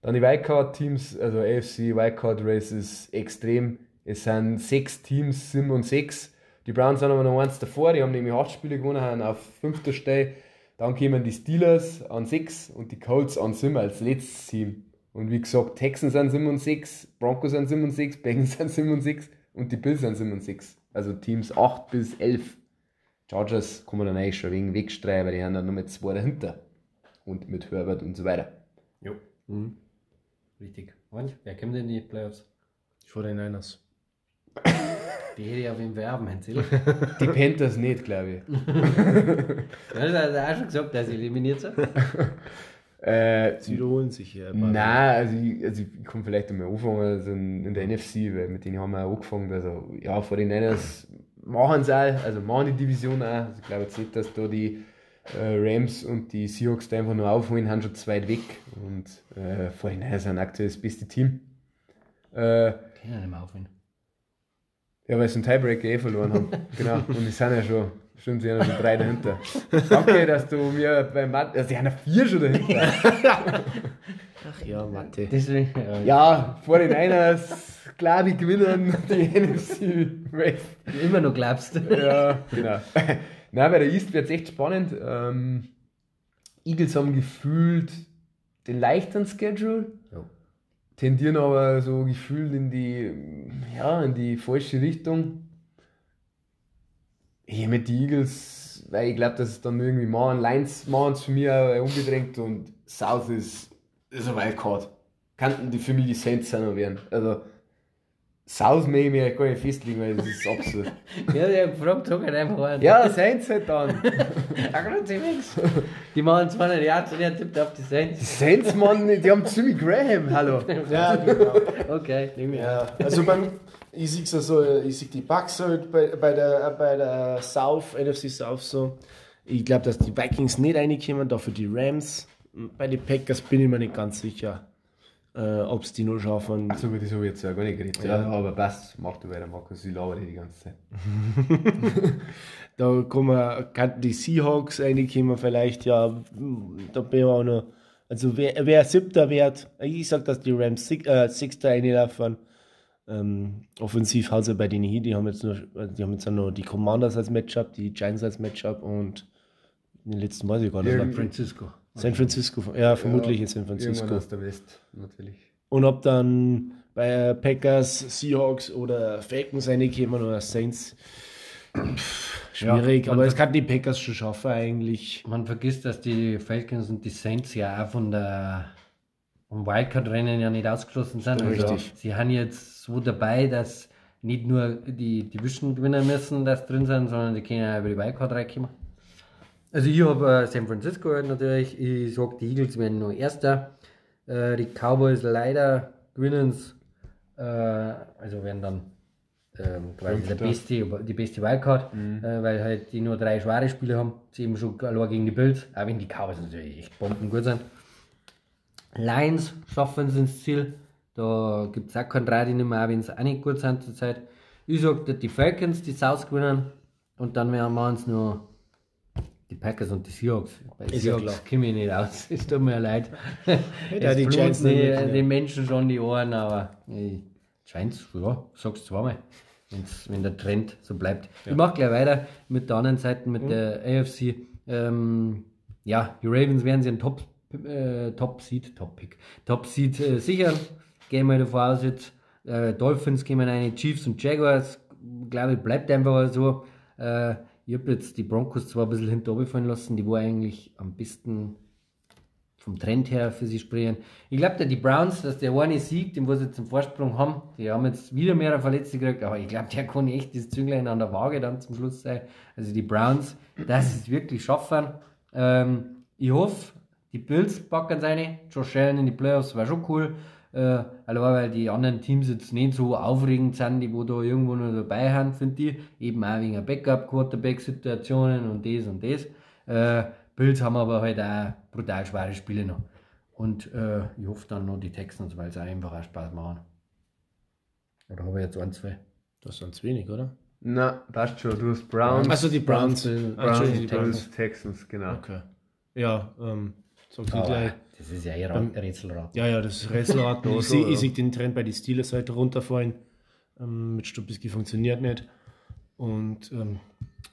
Dann die Wildcard-Teams, also AFC Wildcard Race ist extrem. Es sind sechs Teams, sieben und sechs. Die Browns sind aber noch eins davor, die haben nämlich acht Spiele gewonnen, haben auf fünfter Stelle. Dann kommen die Steelers an sechs und die Colts an sieben als letztes Team. Und wie gesagt, Texans sind sieben und sechs, Broncos sind sieben und sechs, Bengals sind sieben und sechs und die Bills sind sieben und sechs. Also Teams acht bis elf. Chargers man dann eigentlich schon wegen wegstreichen, weil die haben dann nur mit zwei dahinter. Und mit Herbert und so weiter. Jo. Mhm. Richtig. Und wer kommt in die Playoffs? Vor den Niners. Die hätte ich auf ihn werben, Zill. *laughs* Die Panthers nicht, glaube ich. *laughs* Ja, das hat er auch schon gesagt, dass sie eliminiert sind. *laughs* Äh, Sie wiederholen sich hier. Nein, also ich, also ich kann vielleicht einmal anfangen also in, der NFC, weil mit denen haben wir auch angefangen. Also ja, vor den Niners machen es auch, also machen die Division auch. Also ich glaube jetzt nicht, dass da die äh, Rams und die Seahawks da einfach nur aufholen, haben schon zu weit weg. Und äh, vor den Niners sind aktuell das beste Team. Äh, Kann ja nicht mehr aufhören. Ja, weil sie einen Tiebreaker eh verloren haben. *laughs* genau. Und die sind ja schon, stimmt, sie haben ja schon drei dahinter. Danke, dass du mir beim Mathe, also die haben ja vier schon dahinter. Ach ja, Mathe. Deswegen, ja. Ja, vor den Niners, klar, die gewinnen die *laughs* NFC West. Immer noch glaubst. Ja, genau. *laughs* Nein, bei der East wird es echt spannend. Ähm, Eagles haben gefühlt den leichteren Schedule, Ja. Tendieren aber so gefühlt in die, ja, in die falsche Richtung. Hier mit den Eagles, weil ich glaube, dass es dann irgendwie machen. Lions machen es für mich auch unbedrängt und South ist, ist ein Wildcard. Kannten die für mich die Saints sein noch werden. Also, Ich mir gar nicht festlegen, weil das ist absurd. *laughs* Ja, der gefragt, sag halt einfach an. ja, Saints halt dann. *laughs* Nichts. Die machen 200 Yards und er tippt auf die Die Saints. Saints, Mann, die haben Jimmy Graham, hallo. *laughs* Ja, genau. Okay, nehmen wir. Ja, also beim, ich sehe so, so, ich sehe die Bucks halt bei, bei, der, bei der South, NFC South so. Ich glaube, dass die Vikings nicht reinkommen, dafür die Rams. Bei den Packers bin ich mir nicht ganz sicher, äh, ob es die nur schaffen. Achso, über das habe ich jetzt ja gar nicht geredet. Ja, Ja. aber passt, mach du weiter, Markus, ich lauere die ganze Zeit. *laughs* Da kann man, kann die Seahawks reinkommen vielleicht, ja, da bin ich auch noch. Also wer, wer siebter wird, ich sag, dass die Rams Six, äh, Sixter reinlaufen. Ähm, offensiv haben sie bei denen hier, die haben jetzt nur, die haben jetzt noch die Commanders als Matchup, die Giants als Matchup und den letzten weiß ich gar nicht. Ja, San Francisco. San Francisco, ja, vermutlich in San Francisco. aus der West, natürlich. Und ob dann bei Packers, Seahawks oder Falcons reinkommen oder Saints, pff, schwierig. Ja, aber es kann die Packers schon schaffen eigentlich. Man vergisst, dass die Falcons und die Saints ja auch von der vom Wildcard-Rennen ja nicht ausgeschlossen sind. Also Richtig. sie haben jetzt so dabei, dass nicht nur die Division gewinnen müssen, dass drin sind, sondern die können auch über die Wildcard reinkommen. Also ich habe äh, San Francisco halt natürlich. Ich sage, die Eagles werden nur Erster. Äh, die Cowboys leider gewinnen es. Äh, also werden dann ähm, quasi der beste, die beste Wildcard, äh, weil halt die nur drei schwere Spiele haben. Sie eben schon allein gegen die Bills, auch wenn die Cowboys natürlich echt bombengut sind. Lions schaffen es ins Ziel. Da gibt es auch keinen die nicht mehr, auch wenn sie auch nicht gut sind zurzeit. Ich sage, die Falcons die South gewinnen und dann werden wir uns nur die Packers und die Seahawks. Bei Ist ja Seahawks komme ich nicht aus. *laughs* Es tut mir leid. *laughs* Ja, die Giants die, den Menschen schon die Ohren, aber ich scheint's, ja, sag's zweimal, wenn's, wenn der Trend so bleibt. Ich mach gleich weiter mit der anderen Seite, mit der AFC. Ähm, ja, die Ravens werden sie einen Top, äh, Top Seed, Top Pick, Top Seed äh, sichern. Gehen wir davon aus jetzt. Äh, Dolphins gehen rein, Chiefs und Jaguars. Glaube ich, bleibt einfach so. Äh, ich habe jetzt die Broncos zwar ein bisschen hinter fallen lassen, die war eigentlich am besten vom Trend her für sie sprechen. Ich glaube, die Browns, dass der eine Sieg, den wir jetzt zum Vorsprung haben, die haben jetzt wieder mehr Verletzte gekriegt, aber ich glaube, der kann echt das Zünglein an der Waage dann zum Schluss sein. Also die Browns, sie es wirklich schaffen. Ähm, ich hoffe, die Bills packen seine. Josh Allen in die Playoffs war schon cool. Äh, allein weil die anderen Teams jetzt nicht so aufregend sind, die wo da irgendwo noch dabei haben, finde ich. Eben auch wegen Backup-Quarterback-Situationen und das und das. Äh, Bills haben aber halt auch brutal schwere Spiele noch. Und äh, ich hoffe dann noch die Texans, weil sie auch einfach auch Spaß machen. Oder habe ich jetzt ein, zwei? Das sind zu wenig, oder? Na, passt schon. Du hast Browns, Achso, die Browns. Browns, Ah, Browns, Bills, Browns. Texans, genau. Okay. Ja, ähm, sag's nicht Aber gleich. das ist ja ihr Rätselrad. Ja, ja, das ist Rätselraten. *laughs* Ja, ich so, sehe ja. ich seh den Trend bei den Steelers heute runterfallen. Ähm, mit Stubbiski funktioniert nicht. Und ähm,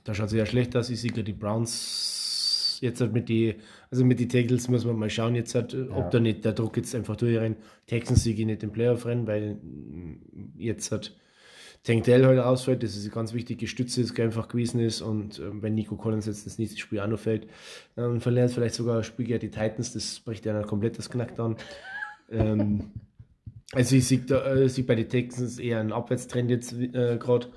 da schaut es ja schlecht aus. Ich sehe gerade die Browns jetzt halt mit die, also mit die Tackles muss man mal schauen, jetzt halt, äh, ob da nicht der Druck jetzt einfach durchrennt. Texans siege ich nicht im Playoff rennen, weil mm, jetzt hat Tank Dell heute ausfällt, das ist eine ganz wichtige Stütze, das einfach gewesen ist. Und ähm, wenn Nico Collins jetzt das nächste Spiel auch noch fällt, dann verlieren es vielleicht sogar ein Spiel gegen die Titans, das bricht ja dann komplett das Knack dann. ähm, *laughs* also ich sehe äh, bei den Texans eher einen Abwärtstrend jetzt äh, gerade.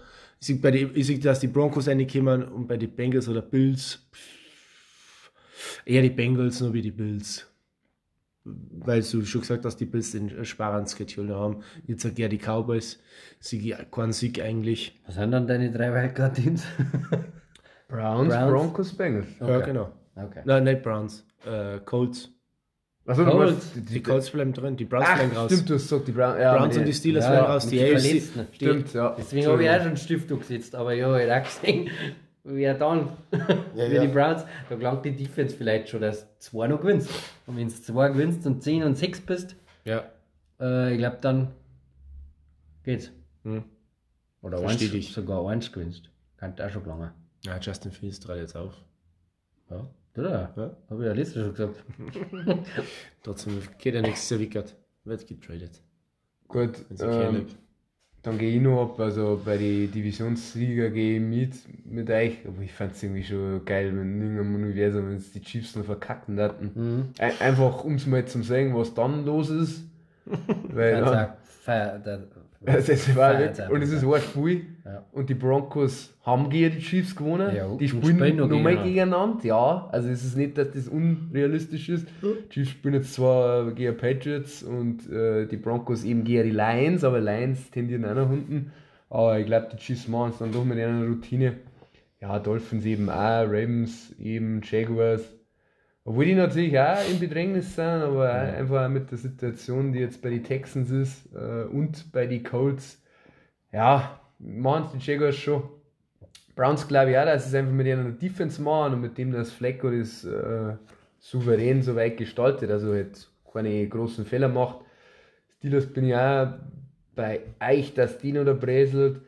Ich sehe, bei die, ich sehe, dass die Broncos reinkommen und bei den Bengals oder Bills pff, eher die Bengals nur wie die Bills. Weil du schon gesagt hast, die Bills den sparen Schedule haben. Jetzt sag ja die Cowboys, Sieg, kein Sieg eigentlich. Was sind dann deine drei Wildcard-Teams? *laughs* Browns, Browns. Broncos, Bengals. Ja, Okay. genau. Okay. Nein, nicht Browns. Äh, Colts. Du Colts. meinst die, Die Colts bleiben drin, die Browns Ach, bleiben raus. stimmt, du hast gesagt, die Browns. Ja, Browns und die Steelers Ja, werden raus. Die AFC. Die, Stimmt, ja. Deswegen habe ich auch schon einen Stift gesetzt, aber ja, ich habe auch gesehen, wer dann Ja, *laughs* für ja. die Browns, da gelangt die Defense vielleicht schon, dass du zwei noch gewinnst. Und wenn du zwei gewinnst und 10 und 6 bist, ja. äh, ich glaube, dann geht's. Hm. Oder Versteh eins, dich. sogar eins gewinnst. Kann auch schon gelangen. ja, Justin Fields tritt jetzt auf. Ja, oder? Ja. Habe ich ja letztes schon gesagt. *laughs* Trotzdem geht er nächstes Jahr wickert. Wird getradet. Gut, ähm. Dann gehe ich noch ab. Also bei den Divisionssieger gehe ich mit, mit euch. Aber ich fand es irgendwie schon geil, wenn in irgendeinem Universum, wenn es die Chiefs noch verkacken hatten. Mhm. Ein, einfach, um es mal zu sagen, was dann los ist. *laughs* Weil dann, der, Also es war wirklich, und es ist ein Spiel. Ja. Und die Broncos haben gegen die Chiefs gewonnen. Ja, die spielen spielen noch nochmal gegeneinander. gegeneinander. Ja, also es ist nicht, dass das unrealistisch ist. Die Chiefs spielen jetzt zwar gegen Patriots und äh, die Broncos eben gegen die Lions, aber Lions tendieren auch nach unten. Aber ich glaube, die Chiefs machen es dann doch mit einer Routine. Ja, Dolphins eben auch, Ravens eben, Jaguars. Obwohl die natürlich auch in Bedrängnis sind, aber auch einfach auch mit der Situation, die jetzt bei den Texans ist äh, und bei den Colts. Ja, machen die Jaguars schon. Browns glaube ich auch, dass es einfach mit ihrer Defense machen und mit dem das Flecko das äh, souverän so weit gestaltet, also halt keine großen Fehler macht. Steelers bin ich auch bei euch, dass die noch da bräselt.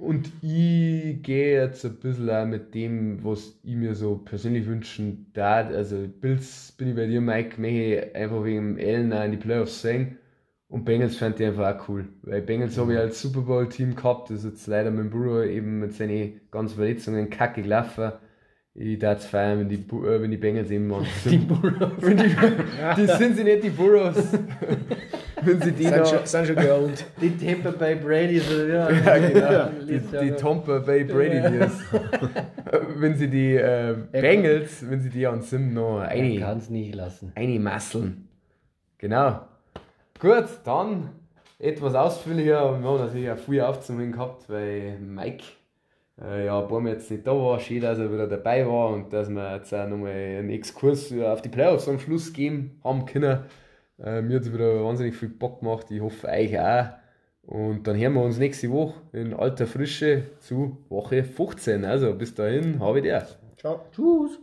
Und ich gehe jetzt ein bisschen auch mit dem, was ich mir so persönlich wünschen darf. Also, Bills bin ich bei dir, Mike, möchte einfach wegen dem Allen auch in die Playoffs sehen. Und Bengals fand ich einfach auch cool. Weil Bengals habe ich als Super Bowl-Team gehabt. Das ist jetzt leider mit Burrow eben mit seinen ganzen Verletzungen kacke gelaufen. Ich darf es feiern, wenn die, äh, wenn die Bengals eben *laughs* mal Die Burrows. die, *laughs* die sind sie nicht die Burrows. *laughs* wenn sie die Sind noch. schon, sind schon geowned. Die Tampa Bay Brady, so, ja. Ja, genau. Die, ja die noch. Tampa Bay Brady News. *laughs* wenn sie die äh, Bengals, wenn sie die an Sim noch Ich eine, kann es nicht lassen. eine masseln. Genau. Gut, dann etwas ausführlicher. Wir haben natürlich auch viel aufzunehmen gehabt, weil Mike äh, ja, ein paar Mal jetzt nicht da war. Schön, dass er wieder dabei war und dass wir jetzt auch nochmal einen Exkurs auf die Playoffs am Schluss geben haben können. Äh, mir hat es wieder wahnsinnig viel Bock gemacht. Ich hoffe, euch auch. Und dann hören wir uns nächste Woche in alter Frische zu Woche 15. Also bis dahin, habe ich dir. Ciao. Tschüss.